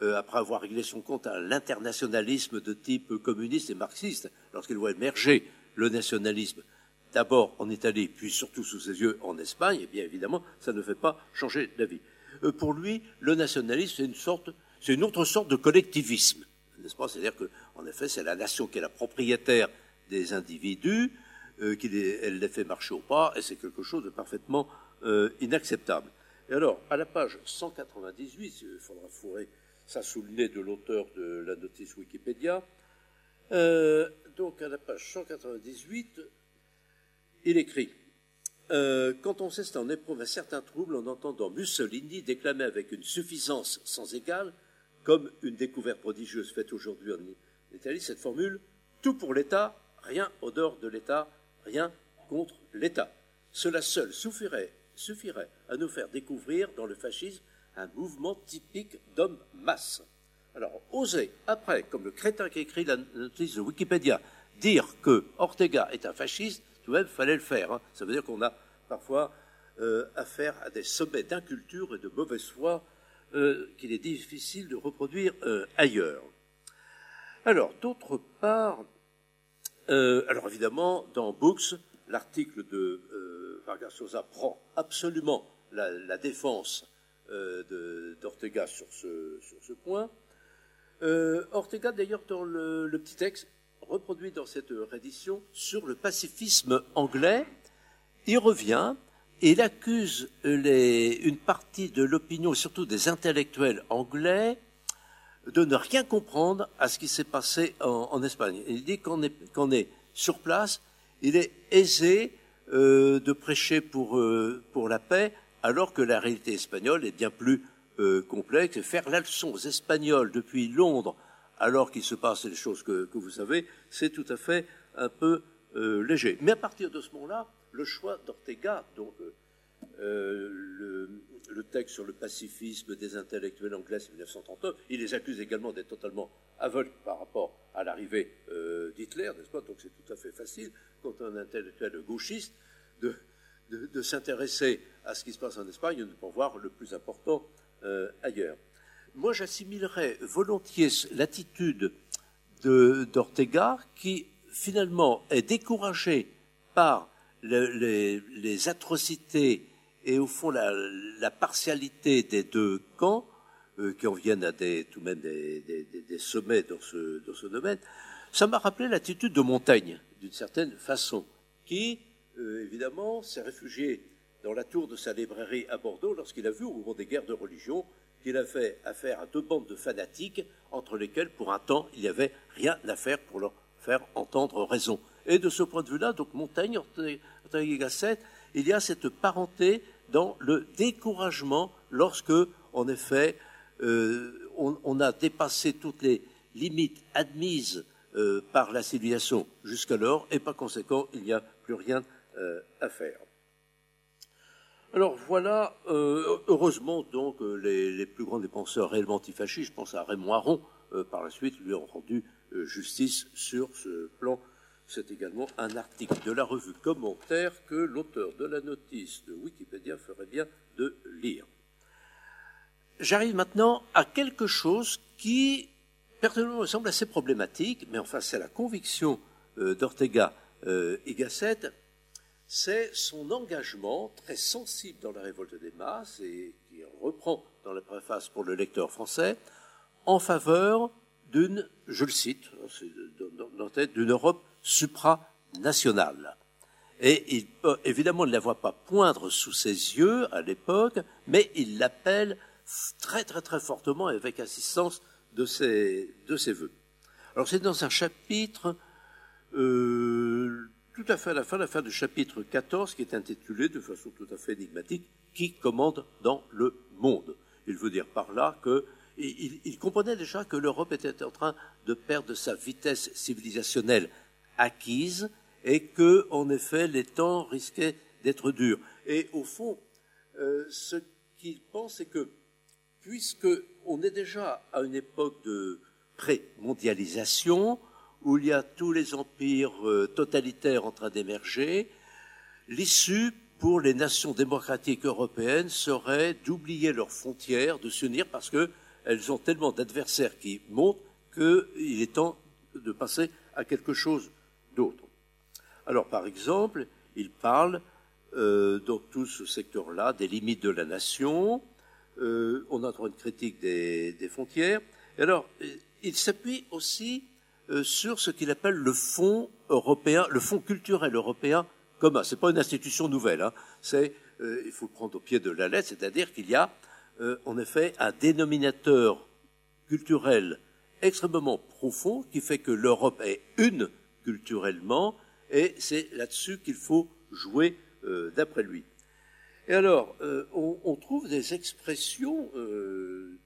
euh, après avoir réglé son compte à l'internationalisme de type communiste et marxiste, lorsqu'il voit émerger le nationalisme, d'abord en Italie, puis surtout sous ses yeux en Espagne, eh bien évidemment, ça ne fait pas changer d'avis. Euh, pour lui, le nationalisme, c'est une sorte, c'est une autre sorte de collectivisme, n'est-ce pas? C'est-à-dire qu'en effet, c'est la nation qui est la propriétaire des individus, euh, qui elle les fait marcher au pas, et c'est quelque chose de parfaitement euh, inacceptable. Et alors, à la page 198, il faudra fourrer ça sous le nez de l'auteur de la notice Wikipédia, donc à la page 198, il écrit euh, quand on sait en éprouve un certain trouble en entendant Mussolini déclamer avec une suffisance sans égale, comme une découverte prodigieuse faite aujourd'hui en Italie, cette formule tout pour l'État, rien au dehors de l'État, rien contre l'État. Cela seul suffirait, suffirait à nous faire découvrir dans le fascisme un mouvement typique d'homme masse. Alors, oser, après, comme le crétin qui écrit la notice de Wikipédia, dire que Ortega est un fasciste, tout de même, fallait le faire. Hein. Ça veut dire qu'on a parfois euh, affaire à des sommets d'inculture et de mauvaise foi euh, qu'il est difficile de reproduire euh, ailleurs. Alors, d'autre part, alors évidemment, dans Books, l'article de Vargas Sosa prend absolument la, défense d'Ortega sur ce, point. Ortega, d'ailleurs, dans le, petit texte, reproduit dans cette réédition sur le pacifisme anglais, il revient et il accuse une partie de l'opinion, surtout des intellectuels anglais, de ne rien comprendre à ce qui s'est passé en, Espagne. Il dit qu'on est, sur place, il est aisé euh, de prêcher euh, pour, la paix, alors que la réalité espagnole est bien plus euh, complexe. Faire la leçon aux Espagnols depuis Londres, alors qu'il se passe les choses que, vous savez, c'est tout à fait un peu léger. Mais à partir de ce moment-là, le choix d'Ortega, donc euh, euh, le, texte sur le pacifisme des intellectuels anglais, c'est 1939, il les accuse également d'être totalement aveugles par rapport à l'arrivée euh, d'Hitler, n'est-ce pas? Donc c'est tout à fait facile, quand un intellectuel gauchiste, de, de, s'intéresser à ce qui se passe en Espagne de pour voir le plus important ailleurs. Moi, j'assimilerais volontiers l'attitude d'Ortega qui, finalement, est découragé par les, atrocités et au fond la, partialité des deux camps, euh, qui en viennent à des, tout même des, sommets dans ce, dans ce domaine, ça m'a rappelé l'attitude de Montaigne, d'une certaine façon, qui, euh, évidemment, s'est réfugié dans la tour de sa librairie à Bordeaux lorsqu'il a vu, au moment des guerres de religion, qu'il a fait affaire à deux bandes de fanatiques entre lesquelles, pour un temps, il n'y avait rien à faire pour leur faire entendre raison. Et de ce point de vue-là, donc Montaigne, Ortega Gasset, il y a cette parenté dans le découragement lorsque, en effet, euh, on, a dépassé toutes les limites admises euh, par la civilisation jusqu'alors, et par conséquent, il n'y a plus rien euh, à faire. Alors voilà, heureusement donc les, plus grands dépenseurs réellement antifascistes, je pense à Raymond Aron, par la suite lui ont rendu justice sur ce plan. C'est également un article de la revue Commentaire que l'auteur de la notice de Wikipédia ferait bien de lire. J'arrive maintenant à quelque chose qui, personnellement, me semble assez problématique, mais enfin, c'est la conviction euh, d'Ortega euh, y Gasset, c'est son engagement très sensible dans la révolte des masses, et qui reprend dans la préface pour le lecteur français, en faveur d'une, je le cite, d'une Europe supranationale. Et il, évidemment, ne la voit pas poindre sous ses yeux à l'époque, mais il l'appelle très très très fortement et avec assistance de ses, de ses voeux. Alors c'est dans un chapitre euh, tout à fait à la fin, la fin du chapitre 14 qui est intitulé de façon tout à fait énigmatique Qui commande dans le monde? Il veut dire par là que il, il comprenait déjà que l'Europe était en train de perdre sa vitesse civilisationnelle acquise et que, en effet, les temps risquaient d'être durs. Et au fond, euh, ce qu'il pense, c'est que puisque on est déjà à une époque de pré-mondialisation, où il y a tous les empires euh, totalitaires en train d'émerger, l'issue pour les nations démocratiques européennes serait d'oublier leurs frontières, de s'unir parce qu'elles ont tellement d'adversaires qui montent qu'il est temps de passer à quelque chose d'autre. Alors, par exemple, il parle euh, dans tout ce secteur-là des limites de la nation, euh, on entend une critique des, frontières. Et alors, il s'appuie aussi sur ce qu'il appelle le fonds européen, le fonds culturel européen commun. C'est pas une institution nouvelle. Hein. C'est, il faut le prendre au pied de la lettre, c'est-à-dire qu'il y a, en effet, un dénominateur culturel extrêmement profond qui fait que l'Europe est une culturellement, et c'est là-dessus qu'il faut jouer d'après lui. Et alors, euh, on, trouve des expressions euh,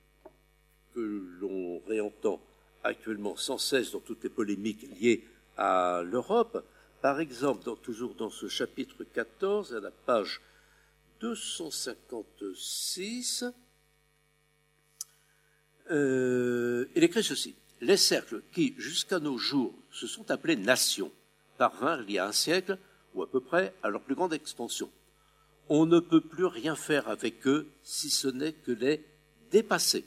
que l'on réentend actuellement sans cesse dans toutes les polémiques liées à l'Europe. Par exemple, toujours dans ce chapitre 14, à la page 256, euh, il écrit ceci. Les cercles qui, jusqu'à nos jours, se sont appelés nations, parvinrent il y a un siècle, ou à peu près, à leur plus grande expansion on ne peut plus rien faire avec eux si ce n'est que les dépasser.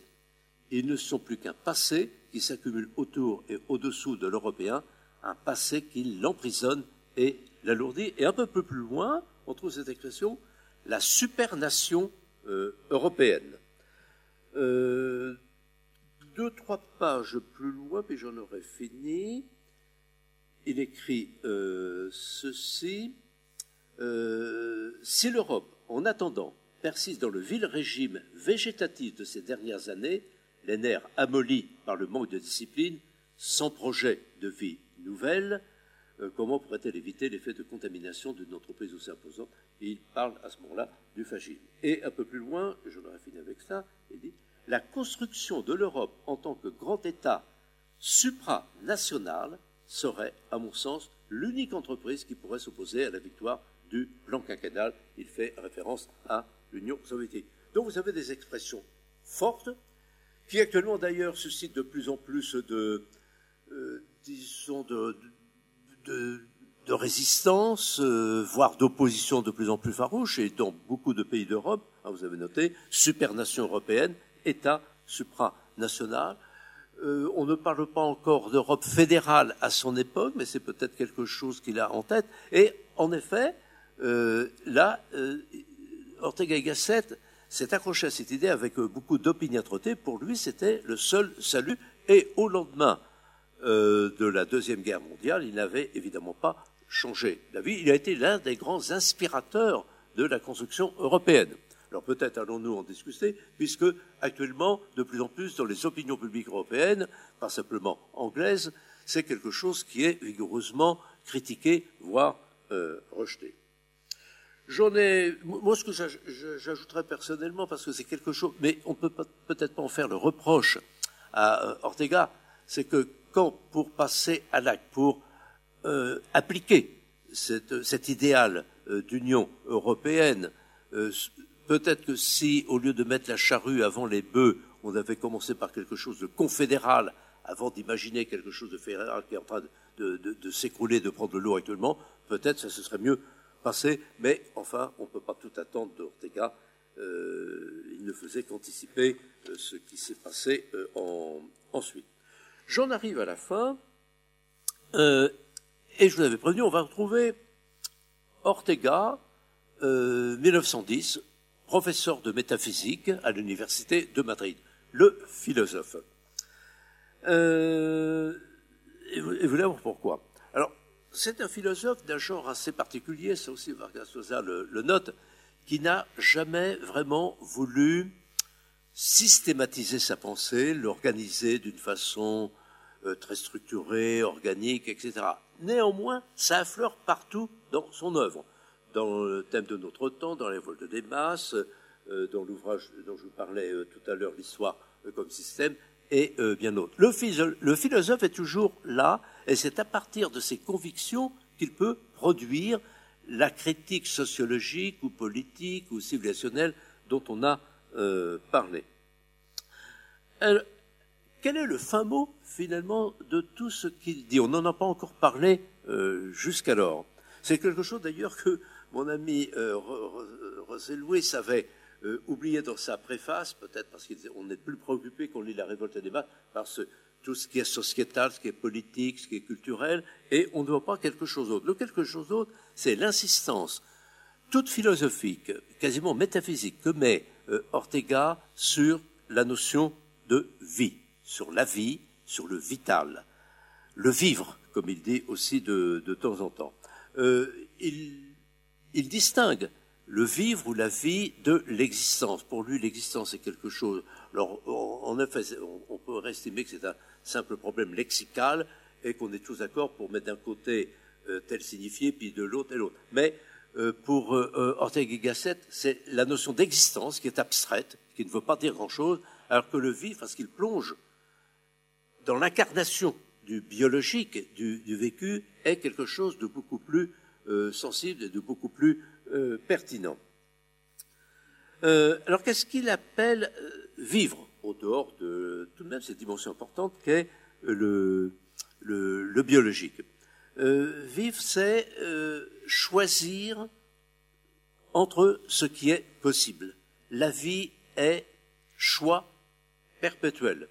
Ils ne sont plus qu'un passé qui s'accumule autour et au-dessous de l'européen, un passé qui l'emprisonne et l'alourdit. Et un peu plus loin, on trouve cette expression, la supernation euh, européenne. Euh, deux, trois pages plus loin, puis j'en aurai fini, il écrit euh, ceci. Euh, si l'Europe, en attendant, persiste dans le vil régime végétatif de ces dernières années, les nerfs amollis par le manque de discipline, sans projet de vie nouvelle, euh, comment pourrait-elle éviter l'effet de contamination d'une entreprise aussi imposante? Il parle à ce moment-là du fascisme. Et un peu plus loin, je l'aurais fini avec ça, il dit La construction de l'Europe en tant que grand État supranational serait, à mon sens, l'unique entreprise qui pourrait s'opposer à la victoire du plan quinquennal. Il fait référence à l'Union soviétique. Donc vous avez des expressions fortes qui actuellement d'ailleurs suscitent de plus en plus de, euh, disons, de, résistance, euh, voire d'opposition de plus en plus farouche, et dans beaucoup de pays d'Europe, hein, vous avez noté, supernation européenne, État supranational. Euh, on ne parle pas encore d'Europe fédérale à son époque, mais c'est peut-être quelque chose qu'il a en tête. Et en effet, là, Ortega y Gasset s'est accroché à cette idée avec euh, beaucoup d'opiniâtreté. Pour lui, c'était le seul salut. Et au lendemain de la Deuxième Guerre mondiale, il n'avait évidemment pas changé la vie. Il a été l'un des grands inspirateurs de la construction européenne. Alors peut-être allons-nous en discuter, puisque actuellement, de plus en plus dans les opinions publiques européennes, pas simplement anglaises, c'est quelque chose qui est vigoureusement critiqué, voire rejeté. J'en ai, moi, ce que j'ajouterais personnellement, parce que c'est quelque chose, mais on peut peut-être pas en faire le reproche à euh, Ortega, c'est que quand, pour passer à l'acte, pour euh, appliquer cet idéal euh, d'Union européenne, peut-être que si, au lieu de mettre la charrue avant les bœufs, on avait commencé par quelque chose de confédéral, avant d'imaginer quelque chose de fédéral qui est en train de, s'écrouler, de prendre l'eau actuellement, peut-être ça se serait mieux passé, mais enfin, on ne peut pas tout attendre d'Ortega. Euh, il ne faisait qu'anticiper euh, ce qui s'est passé euh, ensuite. J'en arrive à la fin, et je vous avais prévenu, on va retrouver Ortega, 1910, professeur de métaphysique à l'université de Madrid, le philosophe. et vous, et vous pourquoi? C'est un philosophe d'un genre assez particulier, ça aussi Vargas Llosa le, note, qui n'a jamais vraiment voulu systématiser sa pensée, l'organiser d'une façon euh, très structurée, organique, etc. Néanmoins, ça affleure partout dans son œuvre, dans le thème de notre temps, dans les vols des masses, euh, dans l'ouvrage dont je vous parlais euh, tout à l'heure, l'histoire comme système, et bien d'autres. le philosophe est toujours là, et c'est à partir de ces convictions qu'il peut produire la critique sociologique ou politique ou civilisationnelle dont on a euh, parlé. quel est le fin mot finalement de tout ce qu'il dit? On n'en a pas encore parlé euh, jusqu'alors. C'est quelque chose d'ailleurs que mon ami euh, Louis avait euh, oublié dans sa préface, peut-être parce qu'on est plus préoccupé qu'on lit la révolte des masses par ce tout ce qui est sociétal, ce qui est politique, ce qui est culturel, et on ne voit pas quelque chose d'autre. Le quelque chose d'autre, c'est l'insistance toute philosophique, quasiment métaphysique, que met euh, Ortega sur la notion de vie, sur la vie, sur le vital, le vivre, comme il dit aussi de, temps en temps. Euh, il, distingue le vivre ou la vie de l'existence. Pour lui, l'existence est quelque chose. Alors, en effet, on peut estimer que c'est un, simple problème lexical et qu'on est tous d'accord pour mettre d'un côté euh, tel signifié, puis de l'autre et l'autre. Mais euh, pour euh, Ortega y Gasset, c'est la notion d'existence qui est abstraite, qui ne veut pas dire grand-chose, alors que le vif, parce qu'il plonge dans l'incarnation du biologique, du, du, vécu, est quelque chose de beaucoup plus sensible et de beaucoup plus pertinent. alors qu'est-ce qu'il appelle vivre? Au dehors de tout de même cette dimension importante qu'est le, biologique. Euh, vivre, c'est euh, choisir entre ce qui est possible. La vie est choix perpétuel.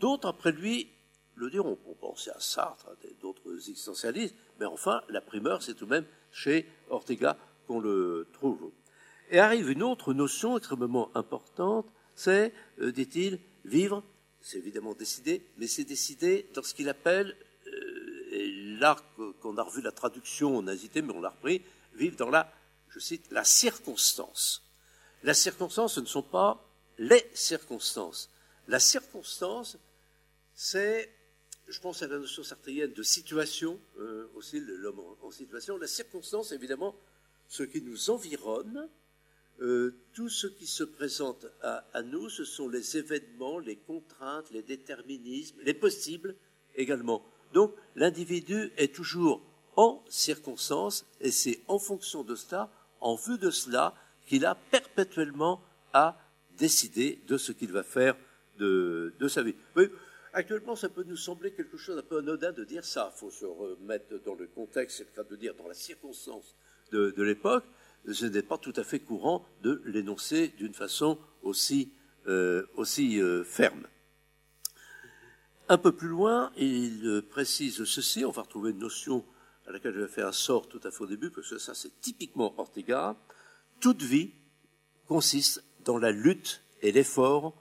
D'autres, après lui, le diront. On pensait à Sartre, à d'autres existentialistes, mais enfin, la primeur, c'est tout de même chez Ortega qu'on le trouve. Et arrive une autre notion extrêmement importante, c'est, euh, dit-il, vivre, c'est évidemment décider, mais c'est décider dans ce qu'il appelle, euh, et là qu'on a revu la traduction, on a hésité, mais on l'a repris, vivre dans la, je cite, la circonstance. La circonstance, ce ne sont pas les circonstances. La circonstance, c'est, je pense à la notion sartrienne de situation, euh, aussi l'homme en, situation. La circonstance, évidemment, ce qui nous environne, euh, tout ce qui se présente à, nous, ce sont les événements, les contraintes, les déterminismes, les possibles également. Donc l'individu est toujours en circonstance et c'est en fonction de cela, en vue de cela, qu'il a perpétuellement à décider de ce qu'il va faire de, sa vie. actuellement, ça peut nous sembler quelque chose d'un peu anodin de dire ça. Il faut se remettre dans le contexte, c'est le cas de dire dans la circonstance de l'époque ce n'est pas tout à fait courant de l'énoncer d'une façon aussi, euh, euh, ferme. Un peu plus loin, il précise ceci, on va retrouver une notion à laquelle je vais faire un sort tout à fait au début, parce que ça c'est typiquement Ortega. Toute vie consiste dans la lutte et l'effort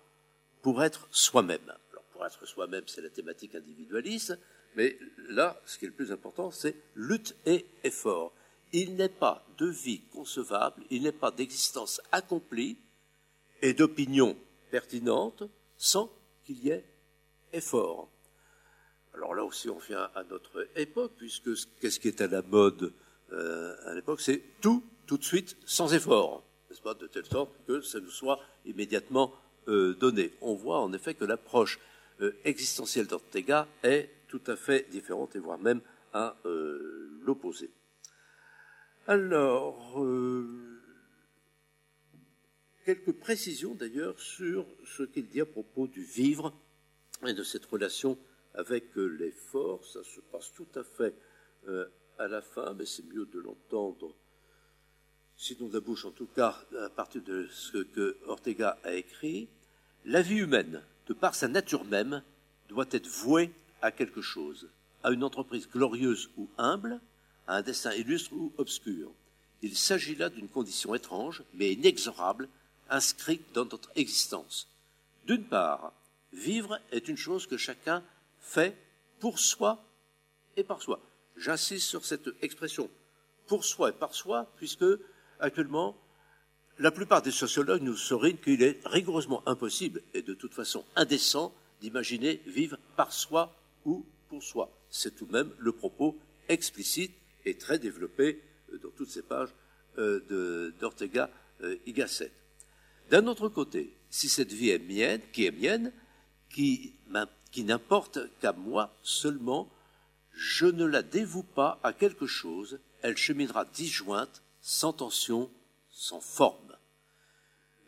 pour être soi-même. Alors pour être soi-même, c'est la thématique individualiste, mais là, ce qui est le plus important, c'est lutte et effort il n'est pas de vie concevable, il n'est pas d'existence accomplie et d'opinion pertinente sans qu'il y ait effort. Alors là aussi, on vient à notre époque, puisque qu'est-ce qui est à la mode euh, à l'époque C'est tout tout de suite sans effort, n'est-ce pas, de telle sorte que ça nous soit immédiatement euh, donné. On voit en effet que l'approche euh, existentielle d'Ortega est tout à fait différente et voire même à l'opposé. Alors, quelques précisions d'ailleurs sur ce qu'il dit à propos du vivre et de cette relation avec l'effort. Ça se passe tout à fait à la fin, mais c'est mieux de l'entendre, sinon de la en tout cas, à partir de ce que Ortega a écrit. La vie humaine, de par sa nature même, doit être vouée à quelque chose, à une entreprise glorieuse ou humble, à un destin illustre ou obscur. Il s'agit là d'une condition étrange, mais inexorable, inscrite dans notre existence. D'une part, vivre est une chose que chacun fait pour soi et par soi. J'insiste sur cette expression pour soi et par soi, puisque actuellement, la plupart des sociologues nous soulignent qu'il est rigoureusement impossible et de toute façon indécent d'imaginer vivre par soi ou pour soi. C'est tout de même le propos explicite et très développé euh, dans toutes ces pages euh, d'Ortega euh, y Gasset. D'un autre côté, si cette vie est mienne, qui est mienne, qui, n'importe qu'à moi seulement, je ne la dévoue pas à quelque chose, elle cheminera disjointe, sans tension, sans forme.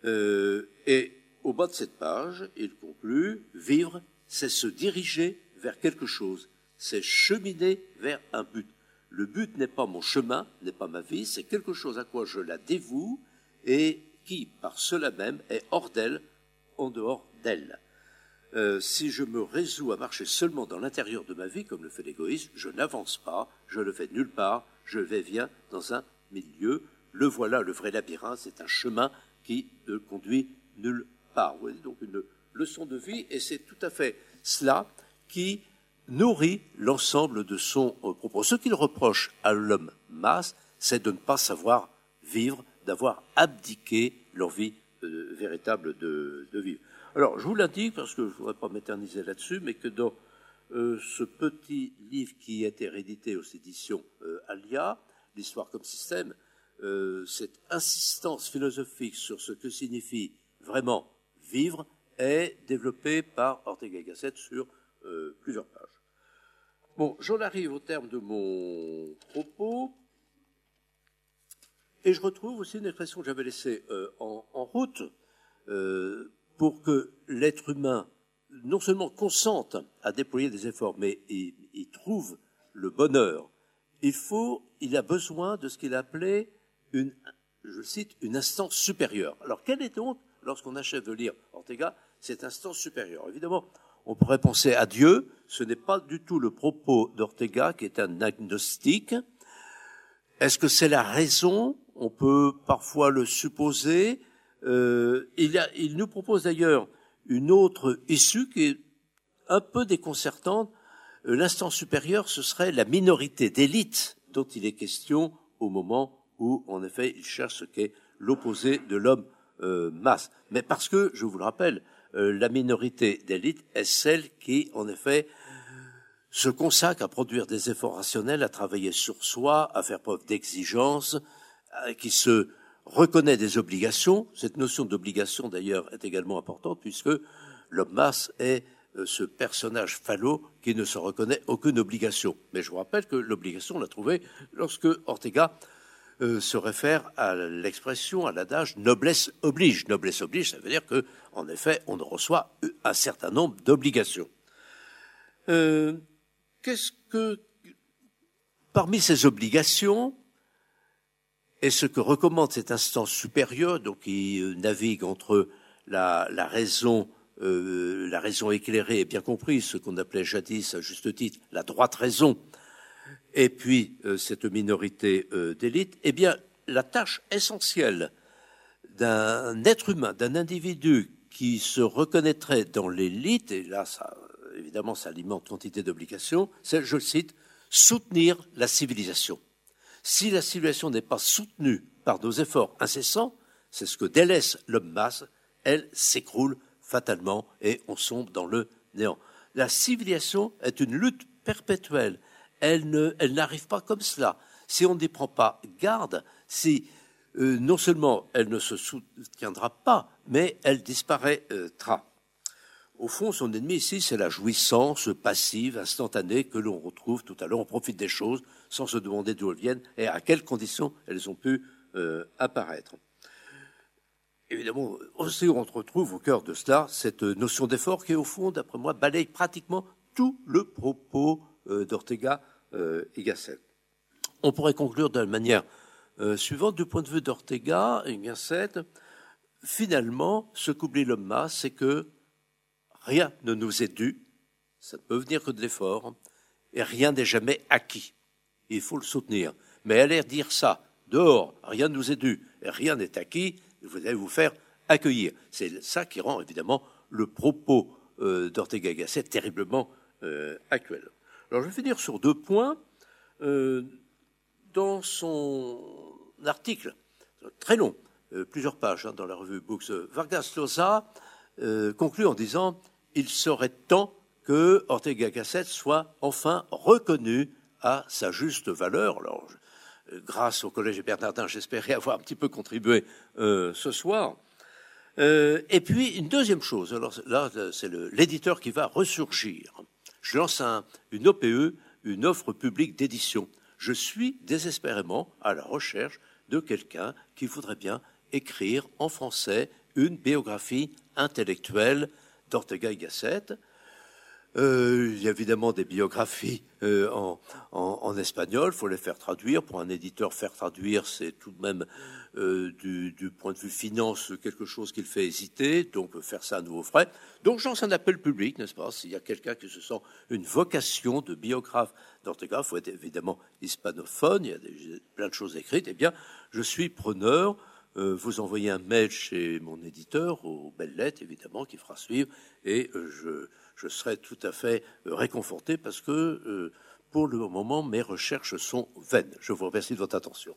Et au bas de cette page, il conclut, vivre, c'est se diriger vers quelque chose, c'est cheminer vers un but. Le but n'est pas mon chemin, n'est pas ma vie, c'est quelque chose à quoi je la dévoue et qui, par cela même, est hors d'elle, en dehors d'elle. Euh, si je me résous à marcher seulement dans l'intérieur de ma vie, comme le fait l'égoïsme, je n'avance pas, je le fais nulle part, je vais bien dans un milieu. Le voilà, le vrai labyrinthe, c'est un chemin qui ne conduit nulle part. Donc une leçon de vie, et c'est tout à fait cela qui nourrit l'ensemble de son euh, propos. Ce qu'il reproche à l'homme masse, c'est de ne pas savoir vivre, d'avoir abdiqué l'envie euh, véritable de vivre. Alors, je vous l'indique parce que je ne voudrais pas m'éterniser là-dessus, mais que dans euh, ce petit livre qui a été réédité aux éditions euh, Alia, L'histoire comme système, euh, cette insistance philosophique sur ce que signifie vraiment vivre est développée par Ortega y Gasset sur plusieurs pages. Bon, j'en arrive au terme de mon propos. Et je retrouve aussi une expression que j'avais laissée en, en, route pour que l'être humain non seulement consente à déployer des efforts, mais il, trouve le bonheur, il faut, il a besoin de ce qu'il appelait une, je cite, une instance supérieure. Alors, quelle est donc, lorsqu'on achève de lire Ortega, cette instance supérieure? Évidemment, on pourrait penser à Dieu, ce n'est pas du tout le propos d'Ortega qui est un agnostique. Est-ce que c'est la raison? On peut parfois le supposer. Euh, il, nous propose d'ailleurs une autre issue qui est un peu déconcertante. Euh, l'instance supérieure, ce serait la minorité d'élite dont il est question au moment où, en effet, il cherche ce qu'est l'opposé de l'homme euh, masse. Mais parce que, je vous le rappelle, la minorité d'élite est celle qui, en effet, se consacre à produire des efforts rationnels, à travailler sur soi, à faire preuve d'exigence, qui se reconnaît des obligations. Cette notion d'obligation, d'ailleurs, est également importante puisque l'homme masse est euh, ce personnage falot qui ne se reconnaît aucune obligation. Mais je vous rappelle que l'obligation, on l'a trouvée lorsque Ortega euh, se réfère à l'expression, à l'adage noblesse oblige. Noblesse oblige, ça veut dire que, en effet, on reçoit un certain nombre d'obligations. Euh, qu'est-ce que, parmi ces obligations, et ce que recommande cette instance supérieure, donc qui euh, navigue entre la, raison, la raison éclairée et bien comprise, ce qu'on appelait jadis à juste titre la droite raison, et puis euh, cette minorité d'élite, eh bien, la tâche essentielle d'un être humain, d'un individu qui se reconnaîtrait dans l'élite, et là, ça, évidemment, ça alimente quantité d'obligations, c'est, je le cite, soutenir la civilisation. Si la civilisation n'est pas soutenue par nos efforts incessants, c'est ce que délaisse l'homme masse, elle s'écroule fatalement et on sombre dans le néant. La civilisation est une lutte perpétuelle. Elle, n'arrive pas comme cela. Si on n'y prend pas garde, si non seulement elle ne se soutiendra pas, mais elle disparaîtra. Au fond, son ennemi ici, c'est la jouissance passive, instantanée, que l'on retrouve tout à l'heure. On profite des choses sans se demander d'où elles viennent et à quelles conditions elles ont pu euh, apparaître. Évidemment, aussi on retrouve au cœur de cela cette notion d'effort qui, au fond, d'après moi, balaye pratiquement tout le propos euh, d'Ortega euh, et Gasset. On pourrait conclure de la manière suivante, du point de vue d'Ortega et Gasset, finalement, ce qu'oublie l'homme c'est que Rien ne nous est dû, ça ne peut venir que de l'effort, et rien n'est jamais acquis. Il faut le soutenir. Mais aller dire ça, dehors, rien ne nous est dû, et rien n'est acquis, vous allez vous faire accueillir. C'est ça qui rend évidemment le propos euh, d'Ortega Gasset terriblement euh, actuel. Alors je vais finir sur deux points. Euh, dans son article, très long, plusieurs pages hein, dans la revue Books, Vargas Llosa conclut en disant il serait temps que Ortega Gasset soit enfin reconnu à sa juste valeur. Alors, euh, grâce au Collège Bernardin, j'espérais avoir un petit peu contribué euh, ce soir. Euh, et puis, une deuxième chose, alors là, c'est l'éditeur qui va ressurgir. Je lance une OPE, une offre publique d'édition. Je suis désespérément à la recherche de quelqu'un qui voudrait bien écrire en français une biographie intellectuelle d'Ortega y Gasset. Euh, il y a évidemment des biographies euh, en, espagnol, il faut les faire traduire. Pour un éditeur, faire traduire, c'est tout de même, euh, du, point de vue finance, quelque chose qui le fait hésiter, donc faire ça à nouveau frais. Donc j'en un appel public, n'est-ce pas? S'il y a quelqu'un qui se sent une vocation de biographe d'Ortega, il faut être évidemment hispanophone, il y a plein de choses écrites, eh bien, je suis preneur. Vous envoyez un mail chez mon éditeur, aux belles lettres évidemment, qui fera suivre, et je, je, serai tout à fait euh, réconforté parce que pour le moment, mes recherches sont vaines. Je vous remercie de votre attention.